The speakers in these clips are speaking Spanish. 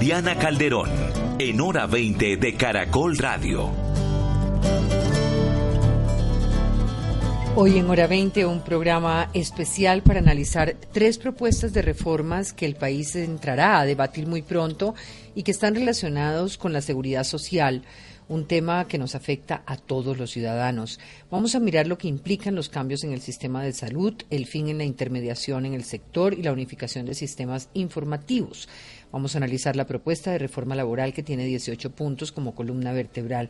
Diana Calderón, en hora 20 de Caracol Radio. Hoy en Hora 20 un programa especial para analizar tres propuestas de reformas que el país entrará a debatir muy pronto y que están relacionados con la seguridad social, un tema que nos afecta a todos los ciudadanos. Vamos a mirar lo que implican los cambios en el sistema de salud, el fin en la intermediación en el sector y la unificación de sistemas informativos. Vamos a analizar la propuesta de reforma laboral que tiene 18 puntos como columna vertebral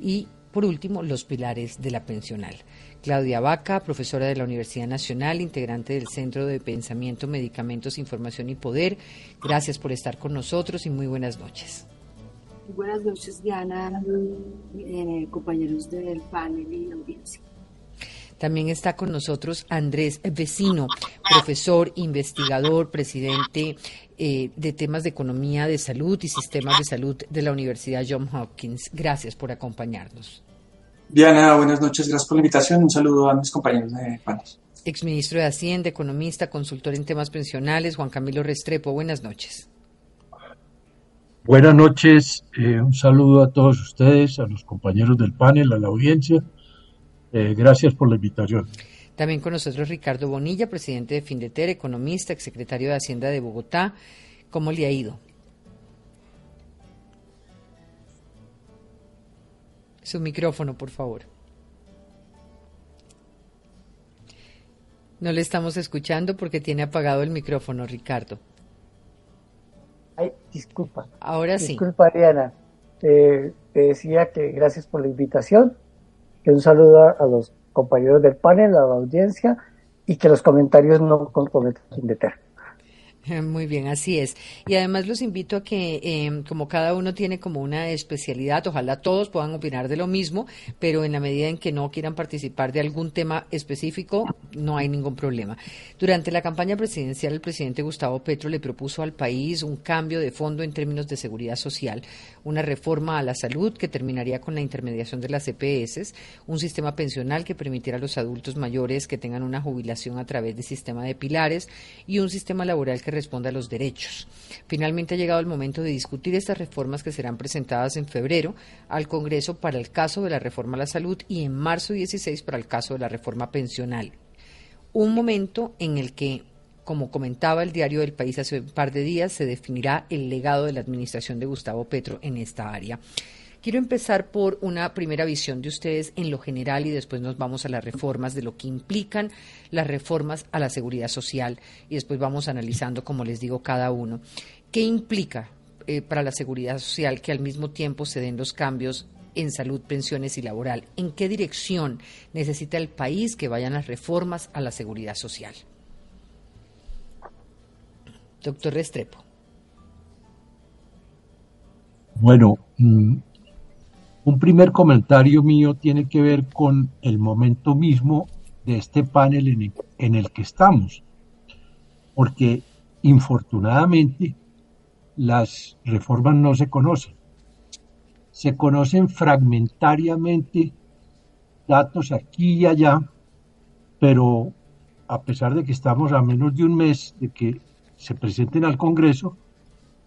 y por último, los pilares de la pensional. Claudia Vaca, profesora de la Universidad Nacional, integrante del Centro de Pensamiento, Medicamentos, Información y Poder. Gracias por estar con nosotros y muy buenas noches. Buenas noches, Diana, eh, compañeros del panel y audiencia. También está con nosotros Andrés Vecino, profesor, investigador, presidente eh, de temas de economía de salud y sistemas de salud de la Universidad Johns Hopkins. Gracias por acompañarnos. Diana, buenas noches, gracias por la invitación. Un saludo a mis compañeros de panes. Exministro de Hacienda, economista, consultor en temas pensionales, Juan Camilo Restrepo. Buenas noches. Buenas noches, eh, un saludo a todos ustedes, a los compañeros del panel, a la audiencia. Eh, gracias por la invitación. También con nosotros Ricardo Bonilla, presidente de Findeter, economista, exsecretario de Hacienda de Bogotá. ¿Cómo le ha ido? Su micrófono, por favor. No le estamos escuchando porque tiene apagado el micrófono, Ricardo. Ay, disculpa. Ahora sí. Disculpa, Diana. te decía que gracias por la invitación, un saludo a, los compañeros del panel, a la audiencia, y que los comentarios no comprometan sin deter. Muy bien, así es. Y además los invito a que, em, como cada uno tiene como una especialidad, ojalá todos puedan opinar de lo mismo, pero en la medida en que no quieran participar de algún tema específico, no hay ningún problema. Durante la campaña presidencial, el presidente Gustavo Petro le propuso al país un cambio de fondo en términos de seguridad social, una reforma a la salud que terminaría con la intermediación de las EPS, un sistema pensional que permitiera a los adultos mayores que tengan una jubilación a través del sistema de pilares y un sistema laboral que responda a los derechos. Finalmente ha llegado el momento de discutir estas reformas que serán presentadas en febrero al Congreso para el caso de la reforma a la salud y en marzo 16 para el caso de la reforma pensional. Un momento en el que como comentaba el diario del país hace un par de días, se definirá el legado de la administración de Gustavo Petro en esta área. Quiero empezar por una primera visión de ustedes en lo general y después nos vamos a las reformas de lo que implican las reformas a la seguridad social y después vamos analizando, como les digo, cada uno. ¿Qué implica eh, para la seguridad social que al mismo tiempo se den los cambios en salud, pensiones y laboral? ¿En qué dirección necesita el país que vayan las reformas a la seguridad social? Doctor Restrepo. Bueno, mm, un primer comentario mío tiene que ver con el momento mismo de este panel en el, que estamos, porque infortunadamente las reformas no se conocen. Se conocen fragmentariamente datos aquí y allá, pero a pesar de que estamos a menos de un mes de que se presenten al Congreso,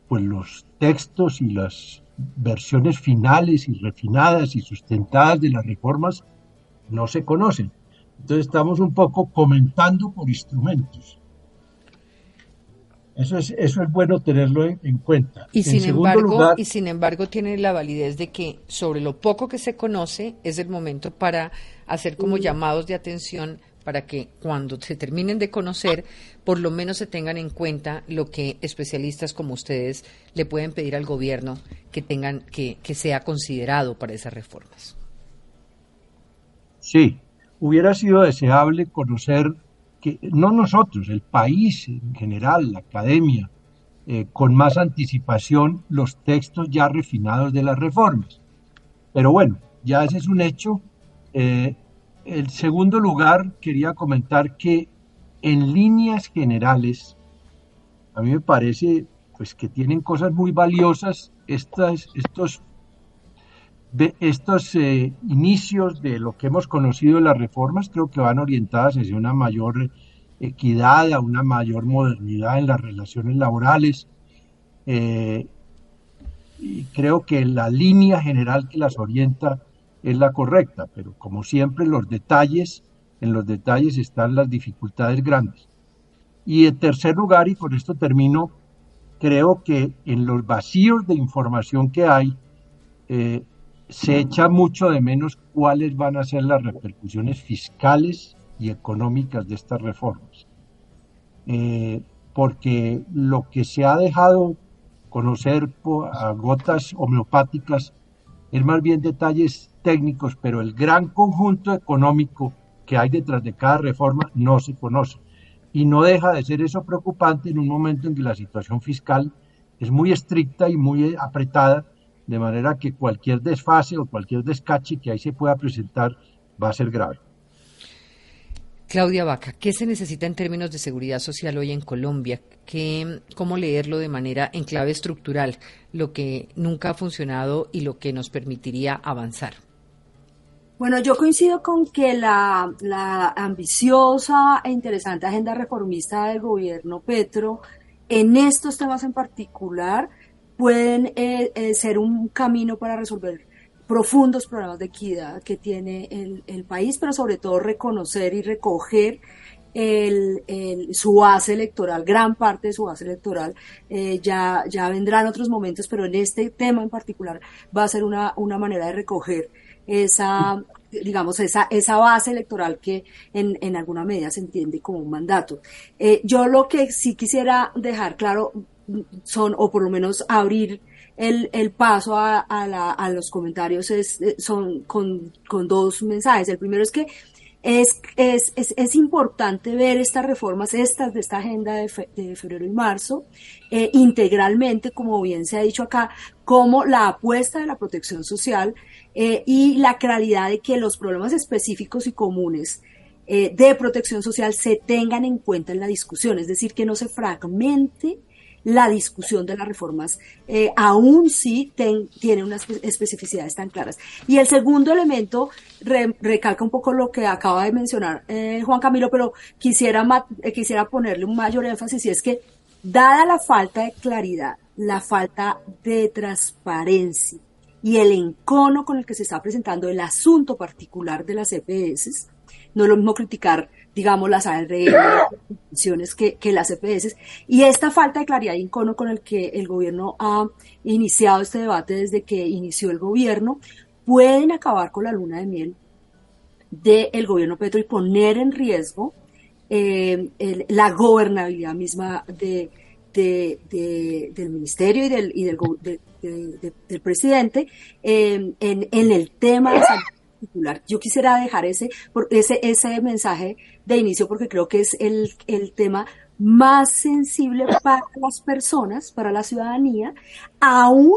pues los textos y las versiones finales y refinadas y sustentadas de las reformas no se conocen. Entonces estamos un poco comentando por instrumentos. Eso es, eso es bueno tenerlo en, cuenta. Y sin, embargo, y sin embargo tiene la validez de que sobre lo poco que se conoce es el momento para hacer como llamados de atención para que cuando se terminen de conocer, por lo menos se tengan en cuenta lo que especialistas como ustedes le pueden pedir al gobierno que tengan, que, que sea considerado para esas reformas. Sí, hubiera sido deseable conocer que no nosotros, el país en general, la academia, eh, con más anticipación los textos ya refinados de las reformas. Pero bueno, ya ese es un hecho. Eh, el segundo lugar, quería comentar que en líneas generales, a mí me parece pues que tienen cosas muy valiosas estas, estos, estos eh, inicios de lo que hemos conocido de las reformas, creo que van orientadas hacia una mayor equidad, a una mayor modernidad en las relaciones laborales. Eh, y creo que la línea general que las orienta es la correcta, pero como siempre los detalles, en los detalles están las dificultades grandes. Y en tercer lugar, y con esto termino, creo que en los vacíos de información que hay, eh, se echa mucho de menos cuáles van a ser las repercusiones fiscales y económicas de estas reformas. Eh, porque lo que se ha dejado conocer a gotas homeopáticas es más bien detalles técnicos, pero el gran conjunto económico que hay detrás de cada reforma no se conoce. Y no deja de ser eso preocupante en un momento en que la situación fiscal es muy estricta y muy apretada, de manera que cualquier desfase o cualquier descache que ahí se pueda presentar va a ser grave. Claudia Vaca, ¿qué se necesita en términos de seguridad social hoy en Colombia? ¿Qué, ¿Cómo leerlo de manera en clave estructural, lo que nunca ha funcionado y lo que nos permitiría avanzar? Bueno, yo coincido con que la, ambiciosa e interesante agenda reformista del gobierno Petro en estos temas en particular pueden eh, eh, ser un camino para resolver profundos problemas de equidad que tiene el, país, pero sobre todo reconocer y recoger el, su base electoral, gran parte de su base electoral, eh, ya, ya vendrán otros momentos, pero en este tema en particular va a ser una, una manera de recoger esa, digamos, esa, esa base electoral que en, en alguna medida se entiende como un mandato. Eh, yo lo que sí quisiera dejar claro son, o por lo menos abrir el, el paso a, a, la, a, los comentarios es, eh, son con, con, dos mensajes. El primero es que es, es, es, es, importante ver estas reformas, estas de esta agenda de, de febrero y marzo, eh, integralmente, como bien se ha dicho acá, como la apuesta de la protección social eh, y la claridad de que los problemas específicos y comunes eh, de protección social se tengan en cuenta en la discusión, es decir, que no se fragmente la discusión de las reformas, eh, aún si tiene unas especificidades tan claras. Y el segundo elemento recalca un poco lo que acaba de mencionar eh, Juan Camilo, pero quisiera, quisiera ponerle un mayor énfasis y es que, dada la falta de claridad, la falta de transparencia y el encono con el que se está presentando el asunto particular de las EPS, no es lo mismo criticar digamos, las ARL, que, que las EPS, y esta falta de claridad y incono con el que el gobierno ha iniciado este debate desde que inició el gobierno, pueden acabar con la luna de miel del gobierno Petro y poner en riesgo eh, la gobernabilidad misma de, del ministerio y del, y del, del presidente eh, en, en el tema de salud yo quisiera dejar ese, ese, ese mensaje de inicio porque creo que es el, el tema más sensible para las personas, para la ciudadanía, aún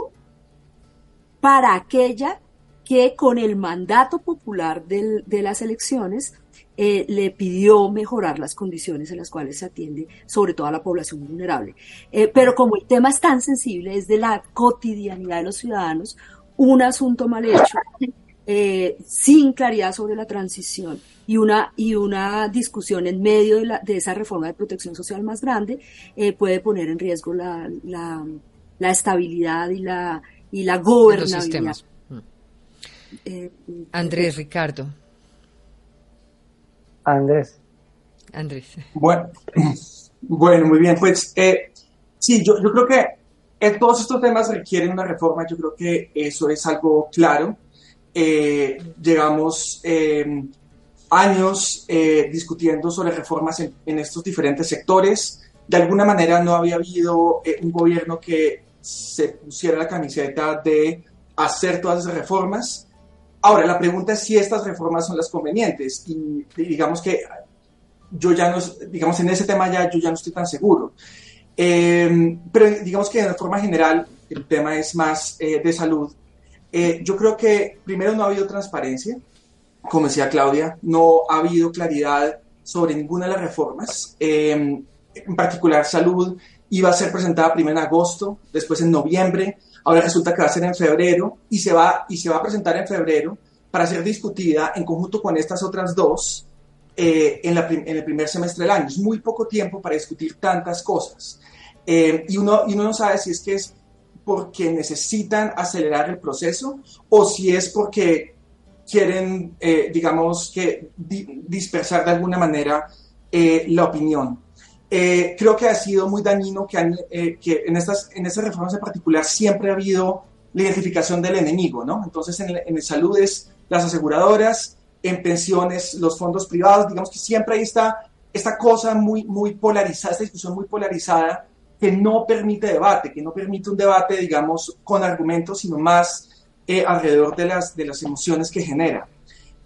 para aquella que con el mandato popular del, de las elecciones eh, le pidió mejorar las condiciones en las cuales se atiende sobre todo a la población vulnerable. Eh, pero como el tema es tan sensible, es de la cotidianidad de los ciudadanos, un asunto mal hecho eh, sin claridad sobre la transición y una, y una discusión en medio de, la, de esa reforma de protección social más grande eh, puede poner en riesgo la, la, la, estabilidad y la, y la gobernabilidad. Mm. Eh, Andrés Ricardo. Andrés. Andrés. Bueno, bueno muy bien. Pues sí, yo, yo creo que todos estos temas requieren una reforma. Yo creo que eso es algo claro. Eh, llevamos eh, años eh, discutiendo sobre reformas en, estos diferentes sectores. De alguna manera no había habido un gobierno que se pusiera la camiseta de hacer todas esas reformas. Ahora, la pregunta es si estas reformas son las convenientes. Y digamos que yo ya no, digamos, en ese tema ya yo ya no estoy tan seguro. Eh, pero digamos que de forma general el tema es más eh, de salud. Eh, yo creo que primero no ha habido transparencia, como decía Claudia, no ha habido claridad sobre ninguna de las reformas. en particular, salud iba a ser presentada primero en agosto, después en noviembre, ahora resulta que va a ser en febrero y se va, y se va a presentar en febrero para ser discutida en conjunto con estas otras dos eh, en, en, el primer semestre del año. Es muy poco tiempo para discutir tantas cosas. Eh, y, uno, y uno no sabe si es que es porque necesitan acelerar el proceso o si es porque quieren, eh, digamos, que dispersar de alguna manera la opinión. Creo que ha sido muy dañino que, que, en, estas, en estas reformas en particular siempre ha habido la identificación del enemigo, ¿no? Entonces, en, en salud es las aseguradoras, en pensiones, los fondos privados, digamos que siempre hay esta, esta cosa muy, muy polarizada, esta discusión muy polarizada que no permite debate, que no permite un debate, digamos, con argumentos, sino más eh, alrededor de las, de las emociones que genera.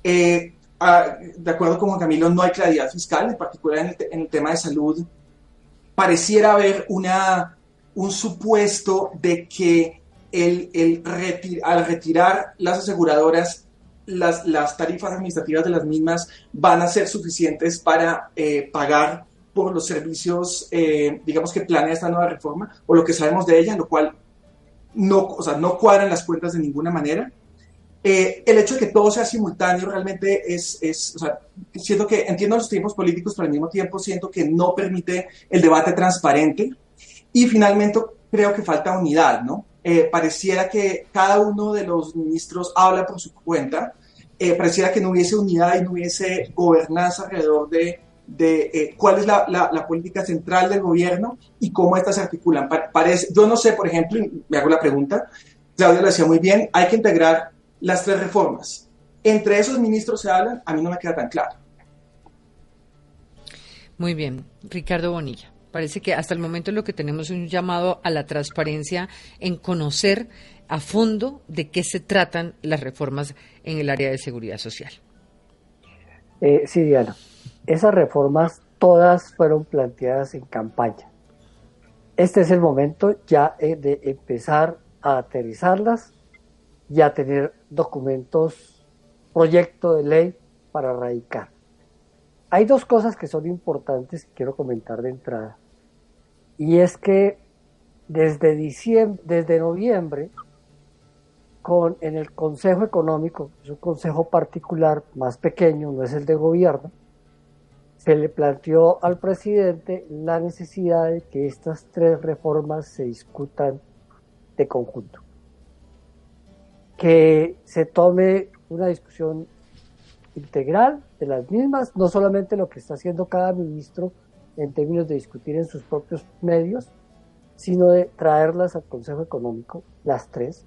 Eh, ah, de acuerdo con Juan Camilo, no hay claridad fiscal, en particular en el, en el tema de salud. Pareciera haber una, un supuesto de que el, el al retirar las aseguradoras las, las, tarifas administrativas de las mismas van a ser suficientes para eh, pagar por los servicios, eh, digamos, que planea esta nueva reforma, o lo que sabemos de ella, lo cual no, o sea, no cuadran las cuentas de ninguna manera. Eh, el hecho de que todo sea simultáneo realmente es, es o sea, siento que entiendo los tiempos políticos, pero al mismo tiempo siento que no permite el debate transparente. Y finalmente creo que falta unidad, ¿no? pareciera que cada uno de los ministros habla por su cuenta eh, pareciera que no hubiese unidad y no hubiese gobernanza alrededor de, de eh, cuál es la, la, política central del gobierno y cómo estas se articulan. parece, yo no sé, por ejemplo, me hago la pregunta, Claudia lo decía muy bien, hay que integrar las tres reformas. Entre esos ministros se hablan, a mí no me queda tan claro. Muy bien, Ricardo Bonilla. Parece que hasta el momento lo que tenemos es un llamado a la transparencia en conocer a fondo de qué se tratan las reformas en el área de seguridad social. Eh, sí, Diana. Esas reformas todas fueron planteadas en campaña. Este es el momento ya eh, de empezar a aterrizarlas y a tener documentos, proyecto de ley para radicar. Hay dos cosas que son importantes que quiero comentar de entrada. Y es que desde diciembre, desde noviembre, con, en el Consejo Económico, es un consejo particular más pequeño, no es el de gobierno, se le planteó al presidente la necesidad de que estas tres reformas se discutan de conjunto. Que se tome una discusión integral de las mismas, no solamente lo que está haciendo cada ministro en términos de discutir en sus propios medios, sino de traerlas al Consejo Económico, las tres,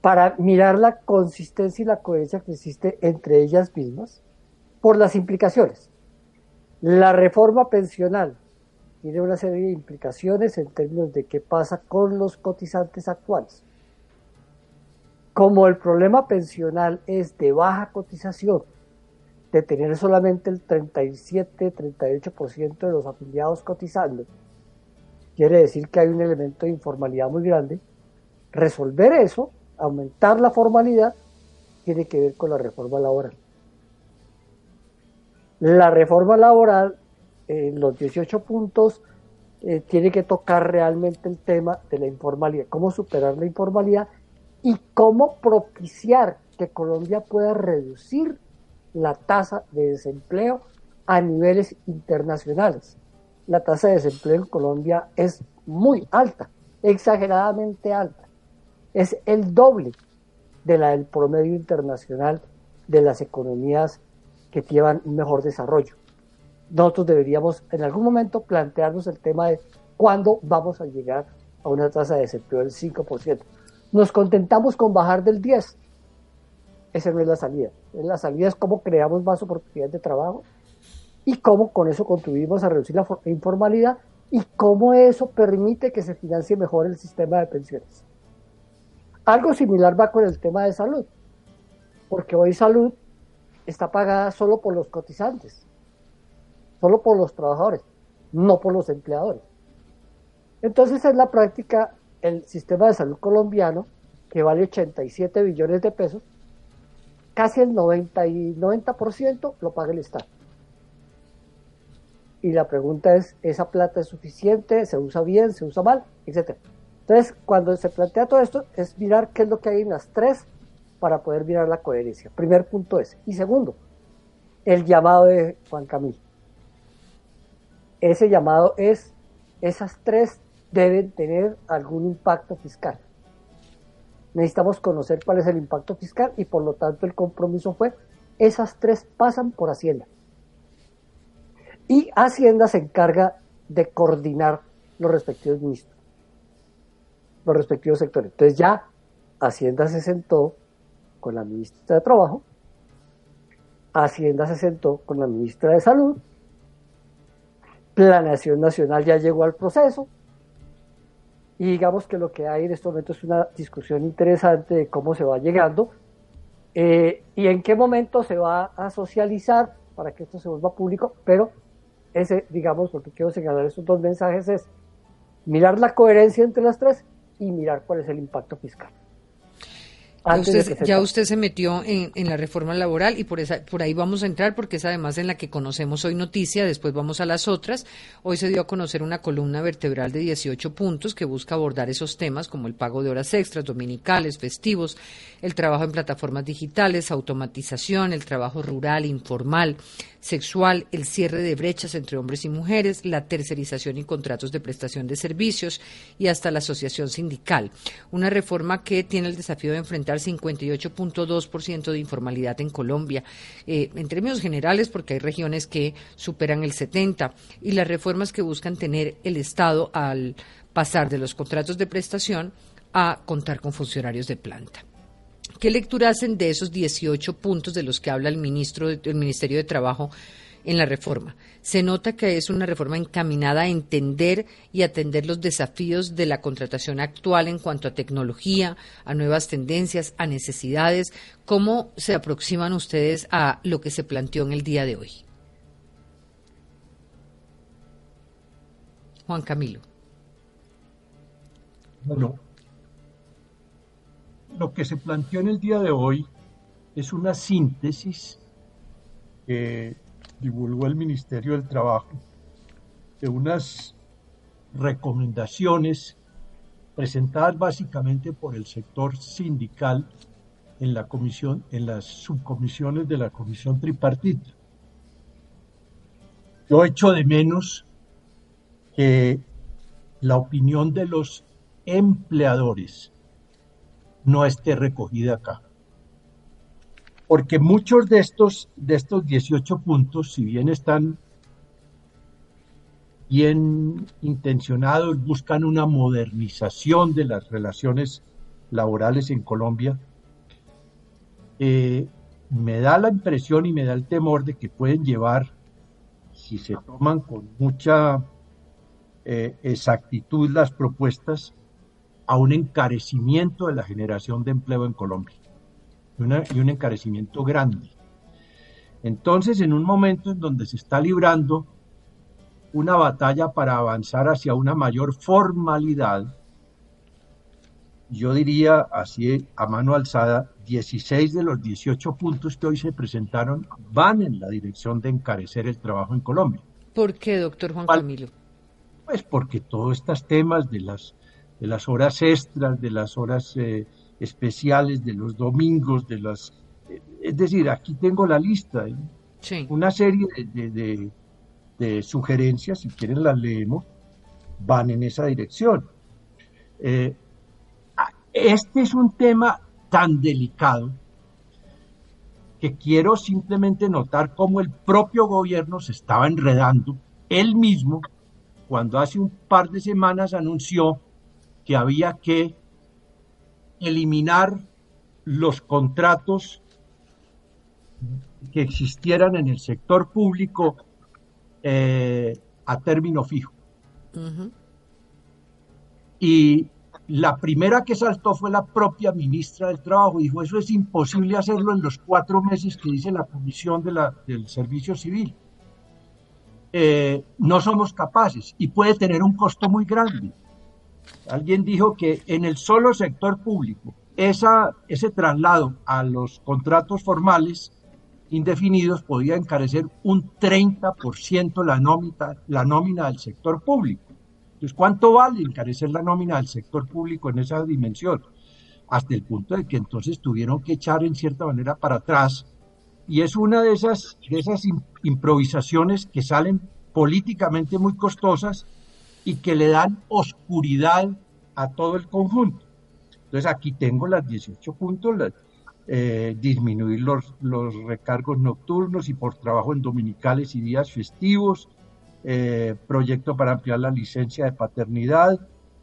para mirar la consistencia y la coherencia que existe entre ellas mismas por las implicaciones. La reforma pensional tiene una serie de implicaciones en términos de qué pasa con los cotizantes actuales. Como el problema pensional es de baja cotización, de tener solamente el 37-38% de los afiliados cotizando, quiere decir que hay un elemento de informalidad muy grande. Resolver eso aumentar la formalidad tiene que ver con la reforma laboral. La reforma laboral, en los 18 puntos, eh, tiene que tocar realmente el tema de la informalidad, cómo superar la informalidad y cómo propiciar que Colombia pueda reducir la tasa de desempleo a niveles internacionales. La tasa de desempleo en Colombia es muy alta, exageradamente alta es el doble de la del promedio internacional de las economías que llevan un mejor desarrollo. Nosotros deberíamos en algún momento plantearnos el tema de cuándo vamos a llegar a una tasa de desempleo del 5%. Nos contentamos con bajar del 10%. Esa no es la salida. La salida es cómo creamos más oportunidades de trabajo y cómo con eso contribuimos a reducir la informalidad y cómo eso permite que se financie mejor el sistema de pensiones. Algo similar va con el tema de salud, porque hoy salud está pagada solo por los cotizantes, solo por los trabajadores, no por los empleadores. Entonces, en la práctica, el sistema de salud colombiano, que vale 87 billones de pesos, casi el 90, y 90% lo paga el Estado. Y la pregunta es, ¿esa plata es suficiente? ¿Se usa bien? ¿Se usa mal? Etcétera. Entonces, cuando se plantea todo esto, es mirar qué es lo que hay en las tres para poder mirar la coherencia. Primer punto es. Y segundo, el llamado de Juan Camilo. Ese llamado es, esas tres deben tener algún impacto fiscal. Necesitamos conocer cuál es el impacto fiscal y por lo tanto el compromiso fue, esas tres pasan por Hacienda. Y Hacienda se encarga de coordinar los respectivos ministros, los respectivos sectores. Entonces ya Hacienda se sentó con la ministra de Trabajo, Hacienda se sentó con la ministra de Salud, Planeación Nacional ya llegó al proceso, y digamos que lo que hay en este momento es una discusión interesante de cómo se va llegando eh, y en qué momento se va a socializar para que esto se vuelva público, pero ese, digamos, lo que quiero señalar estos dos mensajes es mirar la coherencia entre las tres y mirar cuál es el impacto fiscal. Ya usted, se metió en, la reforma laboral y por, esa, por ahí vamos a entrar porque es además en la que conocemos hoy noticia, después vamos a las otras. Hoy se dio a conocer una columna vertebral de 18 puntos que busca abordar esos temas como el pago de horas extras, dominicales, festivos, el trabajo en plataformas digitales, automatización, el trabajo rural, informal, sexual, el cierre de brechas entre hombres y mujeres, la tercerización y contratos de prestación de servicios y hasta la asociación sindical. Una reforma que tiene el desafío de enfrentar 58.2% de informalidad en Colombia, eh, en términos generales porque hay regiones que superan el 70% y las reformas que buscan tener el Estado al pasar de los contratos de prestación a contar con funcionarios de planta. ¿Qué lectura hacen de esos 18 puntos de los que habla el ministro del Ministerio de Trabajo en la reforma? Se nota que es una reforma encaminada a entender y atender los desafíos de la contratación actual en cuanto a tecnología, a nuevas tendencias, a necesidades. ¿Cómo se aproximan ustedes a lo que se planteó en el día de hoy? Juan Camilo. Bueno, lo que se planteó en el día de hoy es una síntesis que divulgó el Ministerio del Trabajo de unas recomendaciones presentadas básicamente por el sector sindical en la comisión, en las subcomisiones de la comisión tripartita. Yo echo de menos que la opinión de los empleadores no esté recogida acá. Porque muchos de estos, de estos 18 puntos, si bien están bien intencionados, buscan una modernización de las relaciones laborales en Colombia, eh, me da la impresión y me da el temor de que pueden llevar, si se toman con mucha eh, exactitud las propuestas, a un encarecimiento de la generación de empleo en Colombia y, y un encarecimiento grande. Entonces, en un momento en donde se está librando una batalla para avanzar hacia una mayor formalidad, yo diría así a mano alzada, 16 de los 18 puntos que hoy se presentaron van en la dirección de encarecer el trabajo en Colombia. ¿Por qué, doctor Juan Camilo? Pues porque todos estos temas de las de las horas extras, de las horas eh, especiales, de los domingos, de las... Eh, es decir, aquí tengo la lista, ¿eh? una serie de, de, sugerencias, si quieren las leemos, van en esa dirección. este es un tema tan delicado que quiero simplemente notar cómo el propio gobierno se estaba enredando él mismo cuando hace un par de semanas anunció que había que eliminar los contratos que existieran en el sector público eh, a término fijo. Y la primera que saltó fue la propia ministra del Trabajo. Dijo, eso es imposible hacerlo en los cuatro meses que dice la Comisión de la, del Servicio Civil. Eh, no somos capaces y puede tener un costo muy grande Alguien dijo que en el solo sector público, esa, ese traslado a los contratos formales indefinidos podía encarecer un 30% la nómina, la nómina del sector público. Entonces, ¿cuánto vale encarecer la nómina del sector público en esa dimensión? Hasta el punto de que entonces tuvieron que echar en cierta manera para atrás. Y es una de esas, de esas improvisaciones que salen políticamente muy costosas y que le dan oscuridad a todo el conjunto. Entonces aquí tengo las 18 puntos, eh, disminuir los, los recargos nocturnos y por trabajo en dominicales y días festivos, eh, proyecto para ampliar la licencia de paternidad,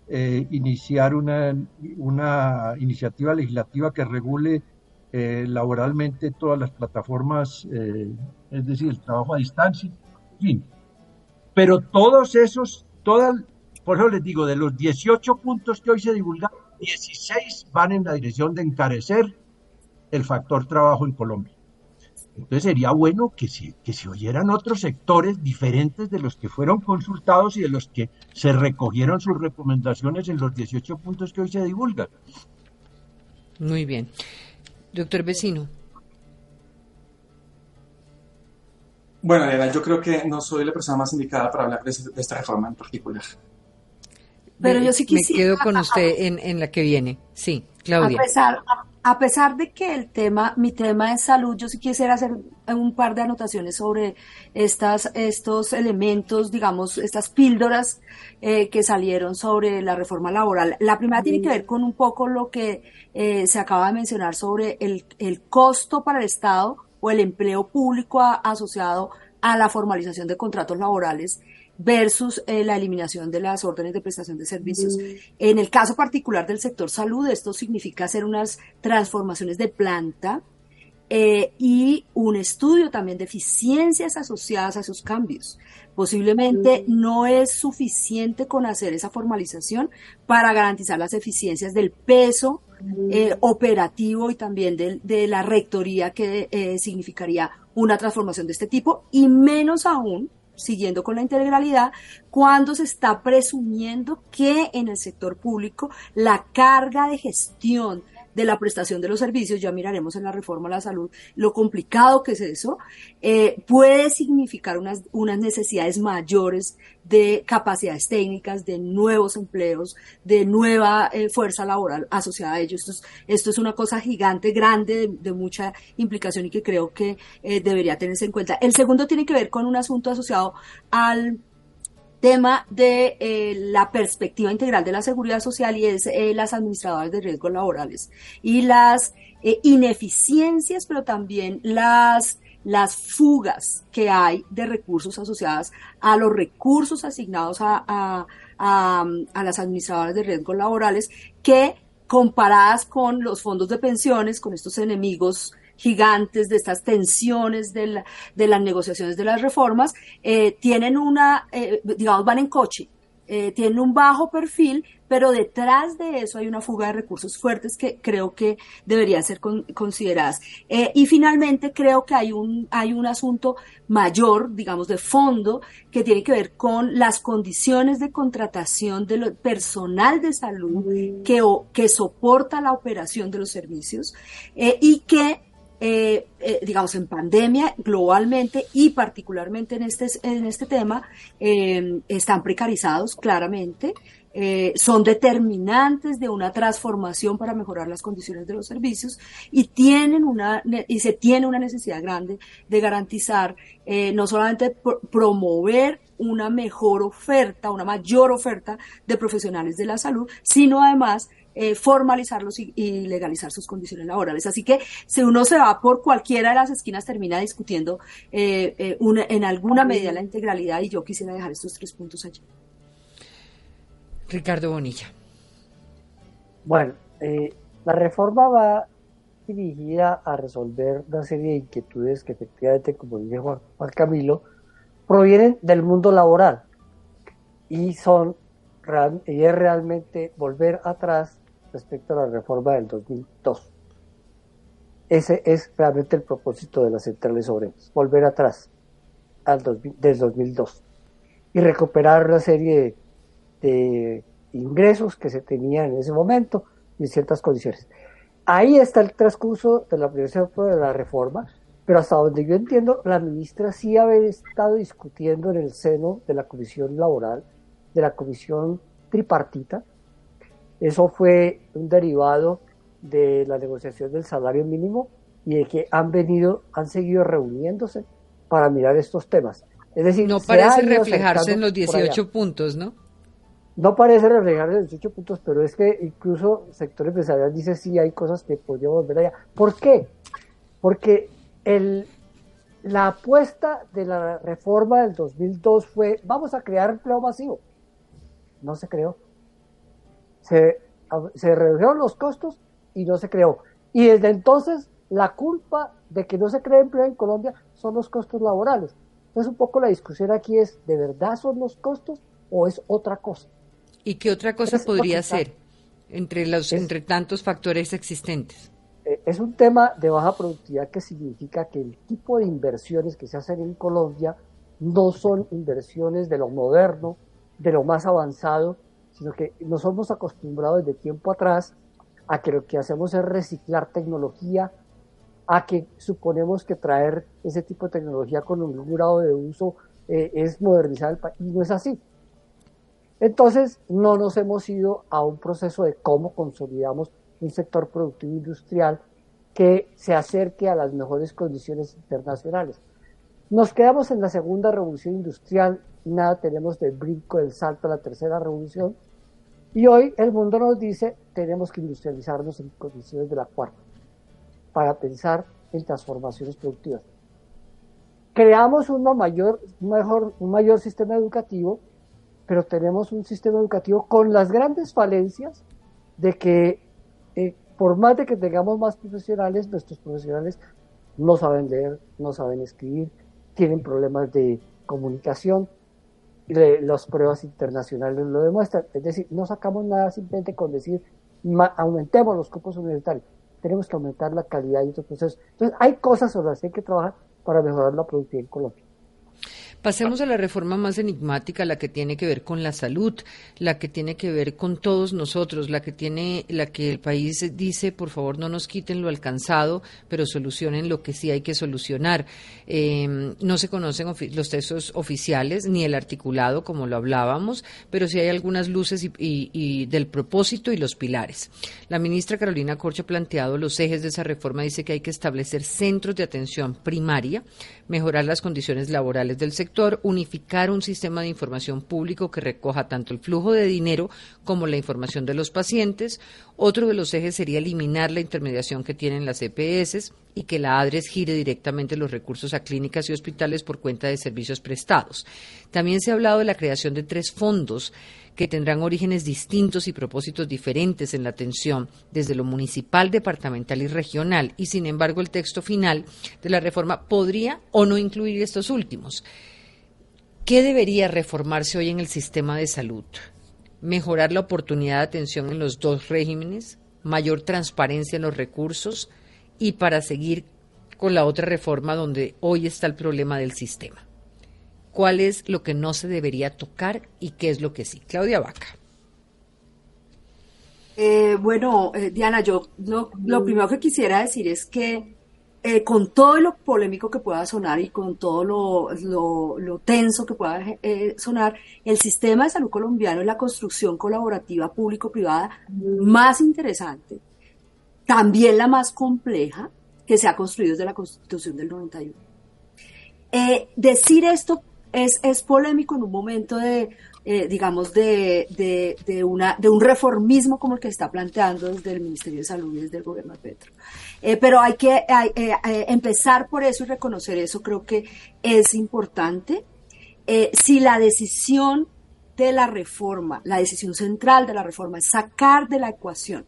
eh, iniciar una, una iniciativa legislativa que regule laboralmente todas las plataformas, es decir, el trabajo a distancia, en fin. Pero todos esos, todas, por eso les digo, de los 18 puntos que hoy se divulgan, 16 van en la dirección de encarecer el factor trabajo en Colombia. Entonces sería bueno que se, que se oyeran otros sectores diferentes de los que fueron consultados y de los que se recogieron sus recomendaciones en los 18 puntos que hoy se divulgan. Muy bien. Doctor Vecino. Bueno, Elena, yo creo que no soy la persona más indicada para hablar de, esta reforma en particular. Pero yo sí quisiera... Me quedo con usted en, en la que viene. Sí, Claudia. A pesar, a pesar de que el tema, mi tema es salud, yo sí quisiera hacer un par de anotaciones sobre estas, estos elementos, digamos, estas píldoras eh, que salieron sobre la reforma laboral. La primera tiene que ver con un poco lo que eh, se acaba de mencionar sobre el, el, costo para el Estado o el empleo público asociado a la formalización de contratos laborales versus eh, la eliminación de las órdenes de prestación de servicios. En el caso particular del sector salud, esto significa hacer unas transformaciones de planta eh, y un estudio también de eficiencias asociadas a esos cambios. Posiblemente no es suficiente con hacer esa formalización para garantizar las eficiencias del peso eh, operativo y también de, de la rectoría que significaría una transformación de este tipo y menos aún siguiendo con la integralidad, cuando se está presumiendo que en el sector público la carga de gestión de la prestación de los servicios, ya miraremos en la reforma a la salud lo complicado que es eso, eh, puede significar unas, unas necesidades mayores de capacidades técnicas, de nuevos empleos, de nueva eh, fuerza laboral asociada a ello. Esto es, una cosa gigante, grande, de, mucha implicación y que creo que eh, debería tenerse en cuenta. El segundo tiene que ver con un asunto asociado al tema de eh, la perspectiva integral de la seguridad social y es eh, las administradoras de riesgos laborales y las eh, ineficiencias, pero también las las fugas que hay de recursos asociadas a los recursos asignados a, a, a, a las administradoras de riesgos laborales que comparadas con los fondos de pensiones, con estos enemigos gigantes, de estas tensiones de, las negociaciones de las reformas, eh, tienen una, eh, digamos, van en coche, eh, tienen un bajo perfil, pero detrás de eso hay una fuga de recursos fuertes que creo que deberían ser consideradas. Eh, y finalmente creo que hay un, hay un asunto mayor, digamos, de fondo, que tiene que ver con las condiciones de contratación del personal de salud que, que soporta la operación de los servicios y que eh, eh, digamos, en pandemia globalmente y particularmente en este, en este tema, eh, están precarizados claramente, eh, son determinantes de una transformación para mejorar las condiciones de los servicios y tienen una, y se tiene una necesidad grande de garantizar eh, no solamente promover una mejor oferta, una mayor oferta de profesionales de la salud, sino además eh, formalizarlos y, legalizar sus condiciones laborales. Así que si uno se va por cualquiera de las esquinas, termina discutiendo eh, eh, una, en alguna medida la integralidad y yo quisiera dejar estos tres puntos allí. Ricardo Bonilla. Bueno, la reforma va dirigida a resolver una serie de inquietudes que efectivamente, como dice Juan, Juan Camilo, provienen del mundo laboral y son y es realmente volver atrás respecto a la reforma del 2002. Ese es realmente el propósito de las centrales obreras, volver atrás al del 2002 y recuperar una serie de, ingresos que se tenían en ese momento y ciertas condiciones. Ahí está el transcurso de la de la reforma, pero hasta donde yo entiendo, la ministra sí ha estado discutiendo en el seno de la Comisión Laboral, de la Comisión Tripartita. Eso fue un derivado de la negociación del salario mínimo y de que han venido, han seguido reuniéndose para mirar estos temas. Es decir, no parece reflejarse en los 18 puntos, ¿no? No parece reflejarse en los 18 puntos, pero es que incluso el sector empresarial dice sí hay cosas que podríamos volver allá. ¿Por qué? Porque el, la apuesta de la reforma del 2002 fue vamos a crear empleo masivo. No se creó. Se, se redujeron los costos y no se creó. Y desde entonces la culpa de que no se cree empleo en Colombia son los costos laborales. Entonces un poco la discusión aquí es, ¿de verdad son los costos o es otra cosa? ¿Y qué otra cosa podría ser entre, los, entre tantos factores existentes? Eh, es un tema de baja productividad que significa que el tipo de inversiones que se hacen en Colombia no son inversiones de lo moderno, de lo más avanzado, sino que nos hemos acostumbrado desde tiempo atrás a que lo que hacemos es reciclar tecnología, a que suponemos que traer ese tipo de tecnología con un grado de uso eh, es modernizar el país, y no es así. Entonces, no nos hemos ido a un proceso de cómo consolidamos un sector productivo industrial que se acerque a las mejores condiciones internacionales. Nos quedamos en la segunda revolución industrial, nada tenemos del brinco del salto a la tercera revolución, y hoy el mundo nos dice tenemos que industrializarnos en condiciones de la cuarta para pensar en transformaciones productivas. Creamos un mayor, mejor, un mayor sistema educativo, pero tenemos un sistema educativo con las grandes falencias de que eh, por más de que tengamos más profesionales, nuestros profesionales no saben leer, no saben escribir, tienen problemas de comunicación, y las pruebas internacionales lo demuestran. Es decir, no sacamos nada simplemente con decir aumentemos los cupos universitarios tenemos que aumentar la calidad de estos procesos. Entonces, hay cosas sobre las que hay que trabajar para mejorar la productividad en Colombia. Pasemos a la reforma más enigmática, la que tiene que ver con la salud, la que tiene que ver con todos nosotros, la que tiene, la que el país dice, por favor, no nos quiten lo alcanzado, pero solucionen lo que sí hay que solucionar. Em, no se conocen los textos oficiales ni el articulado, como lo hablábamos, pero sí hay algunas luces y, y del propósito y los pilares. La ministra Carolina Corcho ha planteado los ejes de esa reforma, dice que hay que establecer centros de atención primaria, mejorar las condiciones laborales del sector unificar un sistema de información público que recoja tanto el flujo de dinero como la información de los pacientes. Otro de los ejes sería eliminar la intermediación que tienen las EPS y que la ADRES gire directamente los recursos a clínicas y hospitales por cuenta de servicios prestados. También se ha hablado de la creación de tres fondos que tendrán orígenes distintos y propósitos diferentes en la atención desde lo municipal, departamental y regional, y sin embargo el texto final de la reforma podría o no incluir estos últimos. ¿Qué debería reformarse hoy en el sistema de salud? Mejorar la oportunidad de atención en los dos regímenes, mayor transparencia en los recursos y para seguir con la otra reforma donde hoy está el problema del sistema. ¿Cuál es lo que no se debería tocar y qué es lo que sí? Claudia Vaca. Eh, bueno, eh, Diana, yo lo primero que quisiera decir es que eh, con todo lo polémico que pueda sonar y con todo lo, tenso que pueda eh, sonar, el sistema de salud colombiano es la construcción colaborativa público-privada más interesante, también la más compleja que se ha construido desde la Constitución del 91. Eh, decir esto es, es polémico en un momento de eh, digamos, de, de, una, de un reformismo como el que está planteando desde el Ministerio de Salud y desde el gobierno de Petro. Eh, pero hay que eh, empezar por eso y reconocer eso, creo que es importante. si la decisión de la reforma, la decisión central de la reforma es sacar de la ecuación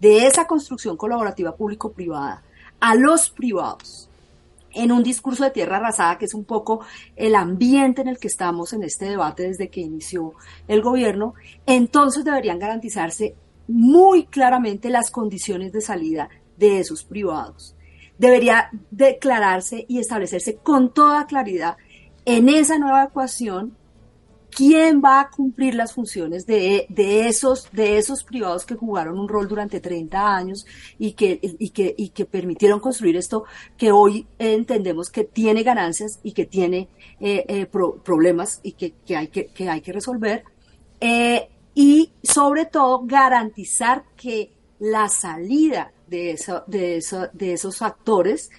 de esa construcción colaborativa público-privada a los privados, en un discurso de tierra arrasada, que es un poco el ambiente en el que estamos en este debate desde que inició el gobierno, entonces deberían garantizarse muy claramente las condiciones de salida de esos privados. Debería declararse y establecerse con toda claridad en esa nueva ecuación ¿quién va a cumplir las funciones de, de, esos, de esos privados que jugaron un rol durante 30 años y que, y que, y que permitieron construir esto que hoy entendemos que tiene ganancias y que tiene eh, eh, problemas y que, que, hay que, que hay que resolver? Eh, y sobre todo garantizar que la salida de, eso, de, eso, de esos actores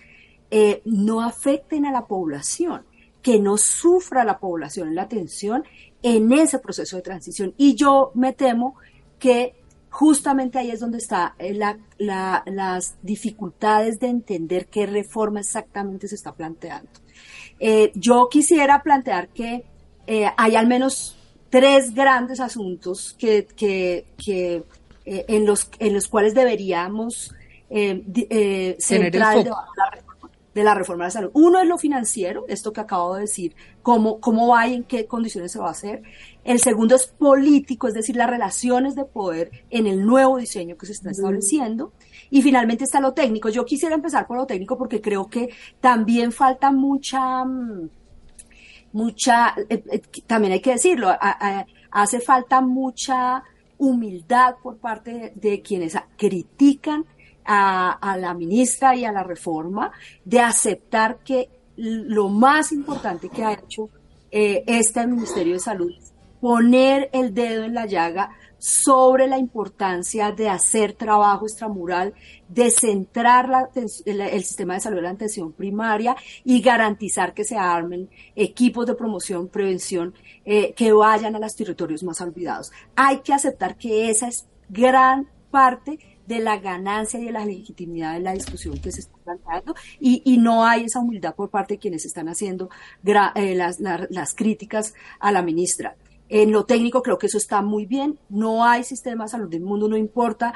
eh, no afecten a la población, que no sufra la población la atención en ese proceso de transición. Y yo me temo que justamente ahí es donde está eh, la, la, las dificultades de entender qué reforma exactamente se está planteando. Eh, yo quisiera plantear que hay al menos tres grandes asuntos que, en, los, en los cuales deberíamos eh, eh, debate de la reforma de la salud. Uno es lo financiero, esto que acabo de decir, cómo, cómo va y en qué condiciones se va a hacer. El segundo es político, es decir, las relaciones de poder en el nuevo diseño que se está estableciendo. Y finalmente está lo técnico. Yo quisiera empezar por lo técnico porque creo que también falta mucha, mm, mucha, eh, eh, también hay que decirlo, a, a, hace falta mucha humildad por parte de, de quienes critican a, la ministra y a la reforma de aceptar que lo más importante que ha hecho eh, este Ministerio de Salud es poner el dedo en la llaga sobre la importancia de hacer trabajo extramural, de centrar la, el, el, sistema de salud en la atención primaria y garantizar que se armen equipos de promoción, prevención, eh, que vayan a los territorios más olvidados. Hay que aceptar que esa es gran parte de la ganancia y de la legitimidad de la discusión que se está planteando y, y no hay esa humildad por parte de quienes están haciendo eh, las, las, críticas a la ministra. En lo técnico creo que eso está muy bien. No hay sistema de salud del mundo, no importa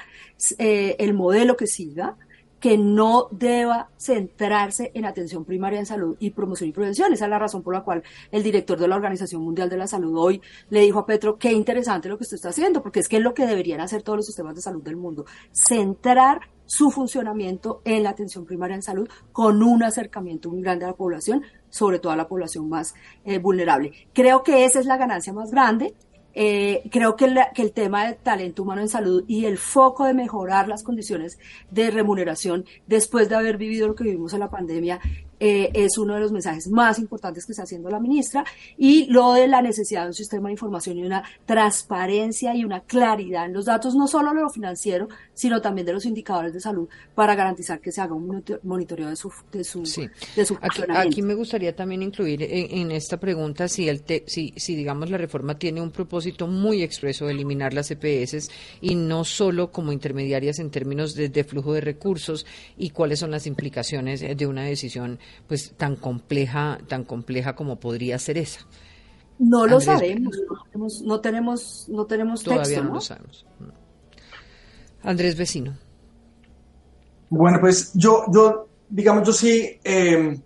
eh, el modelo que siga, que no deba centrarse en atención primaria en salud y promoción y prevención. Esa es la razón por la cual el director de la Organización Mundial de la Salud hoy le dijo a Petro, qué interesante lo que usted está haciendo, porque es que es lo que deberían hacer todos los sistemas de salud del mundo. Centrar su funcionamiento en la atención primaria en salud con un acercamiento muy grande a la población, sobre todo a la población más eh, vulnerable. Creo que esa es la ganancia más grande. Eh, creo que, el tema del talento humano en salud y el foco de mejorar las condiciones de remuneración después de haber vivido lo que vivimos en la pandemia eh, es uno de los mensajes más importantes que está haciendo la ministra y lo de la necesidad de un sistema de información y una transparencia y una claridad en los datos, no solo de lo financiero, sino también de los indicadores de salud para garantizar que se haga un monitoreo de su, de su, sí. de su aquí, aquí, me gustaría también incluir en, en esta pregunta si, el te, si, si, digamos, la reforma tiene un propósito muy expreso de eliminar las EPS y no solo como intermediarias en términos de, de flujo de recursos y cuáles son las implicaciones de una decisión pues tan compleja, tan compleja como podría ser esa. No lo Andrés, sabemos, no tenemos, no tenemos, no tenemos todavía texto, no, ¿no? lo sabemos. Andrés Vecino. Bueno, pues yo, yo digamos, yo sí eh,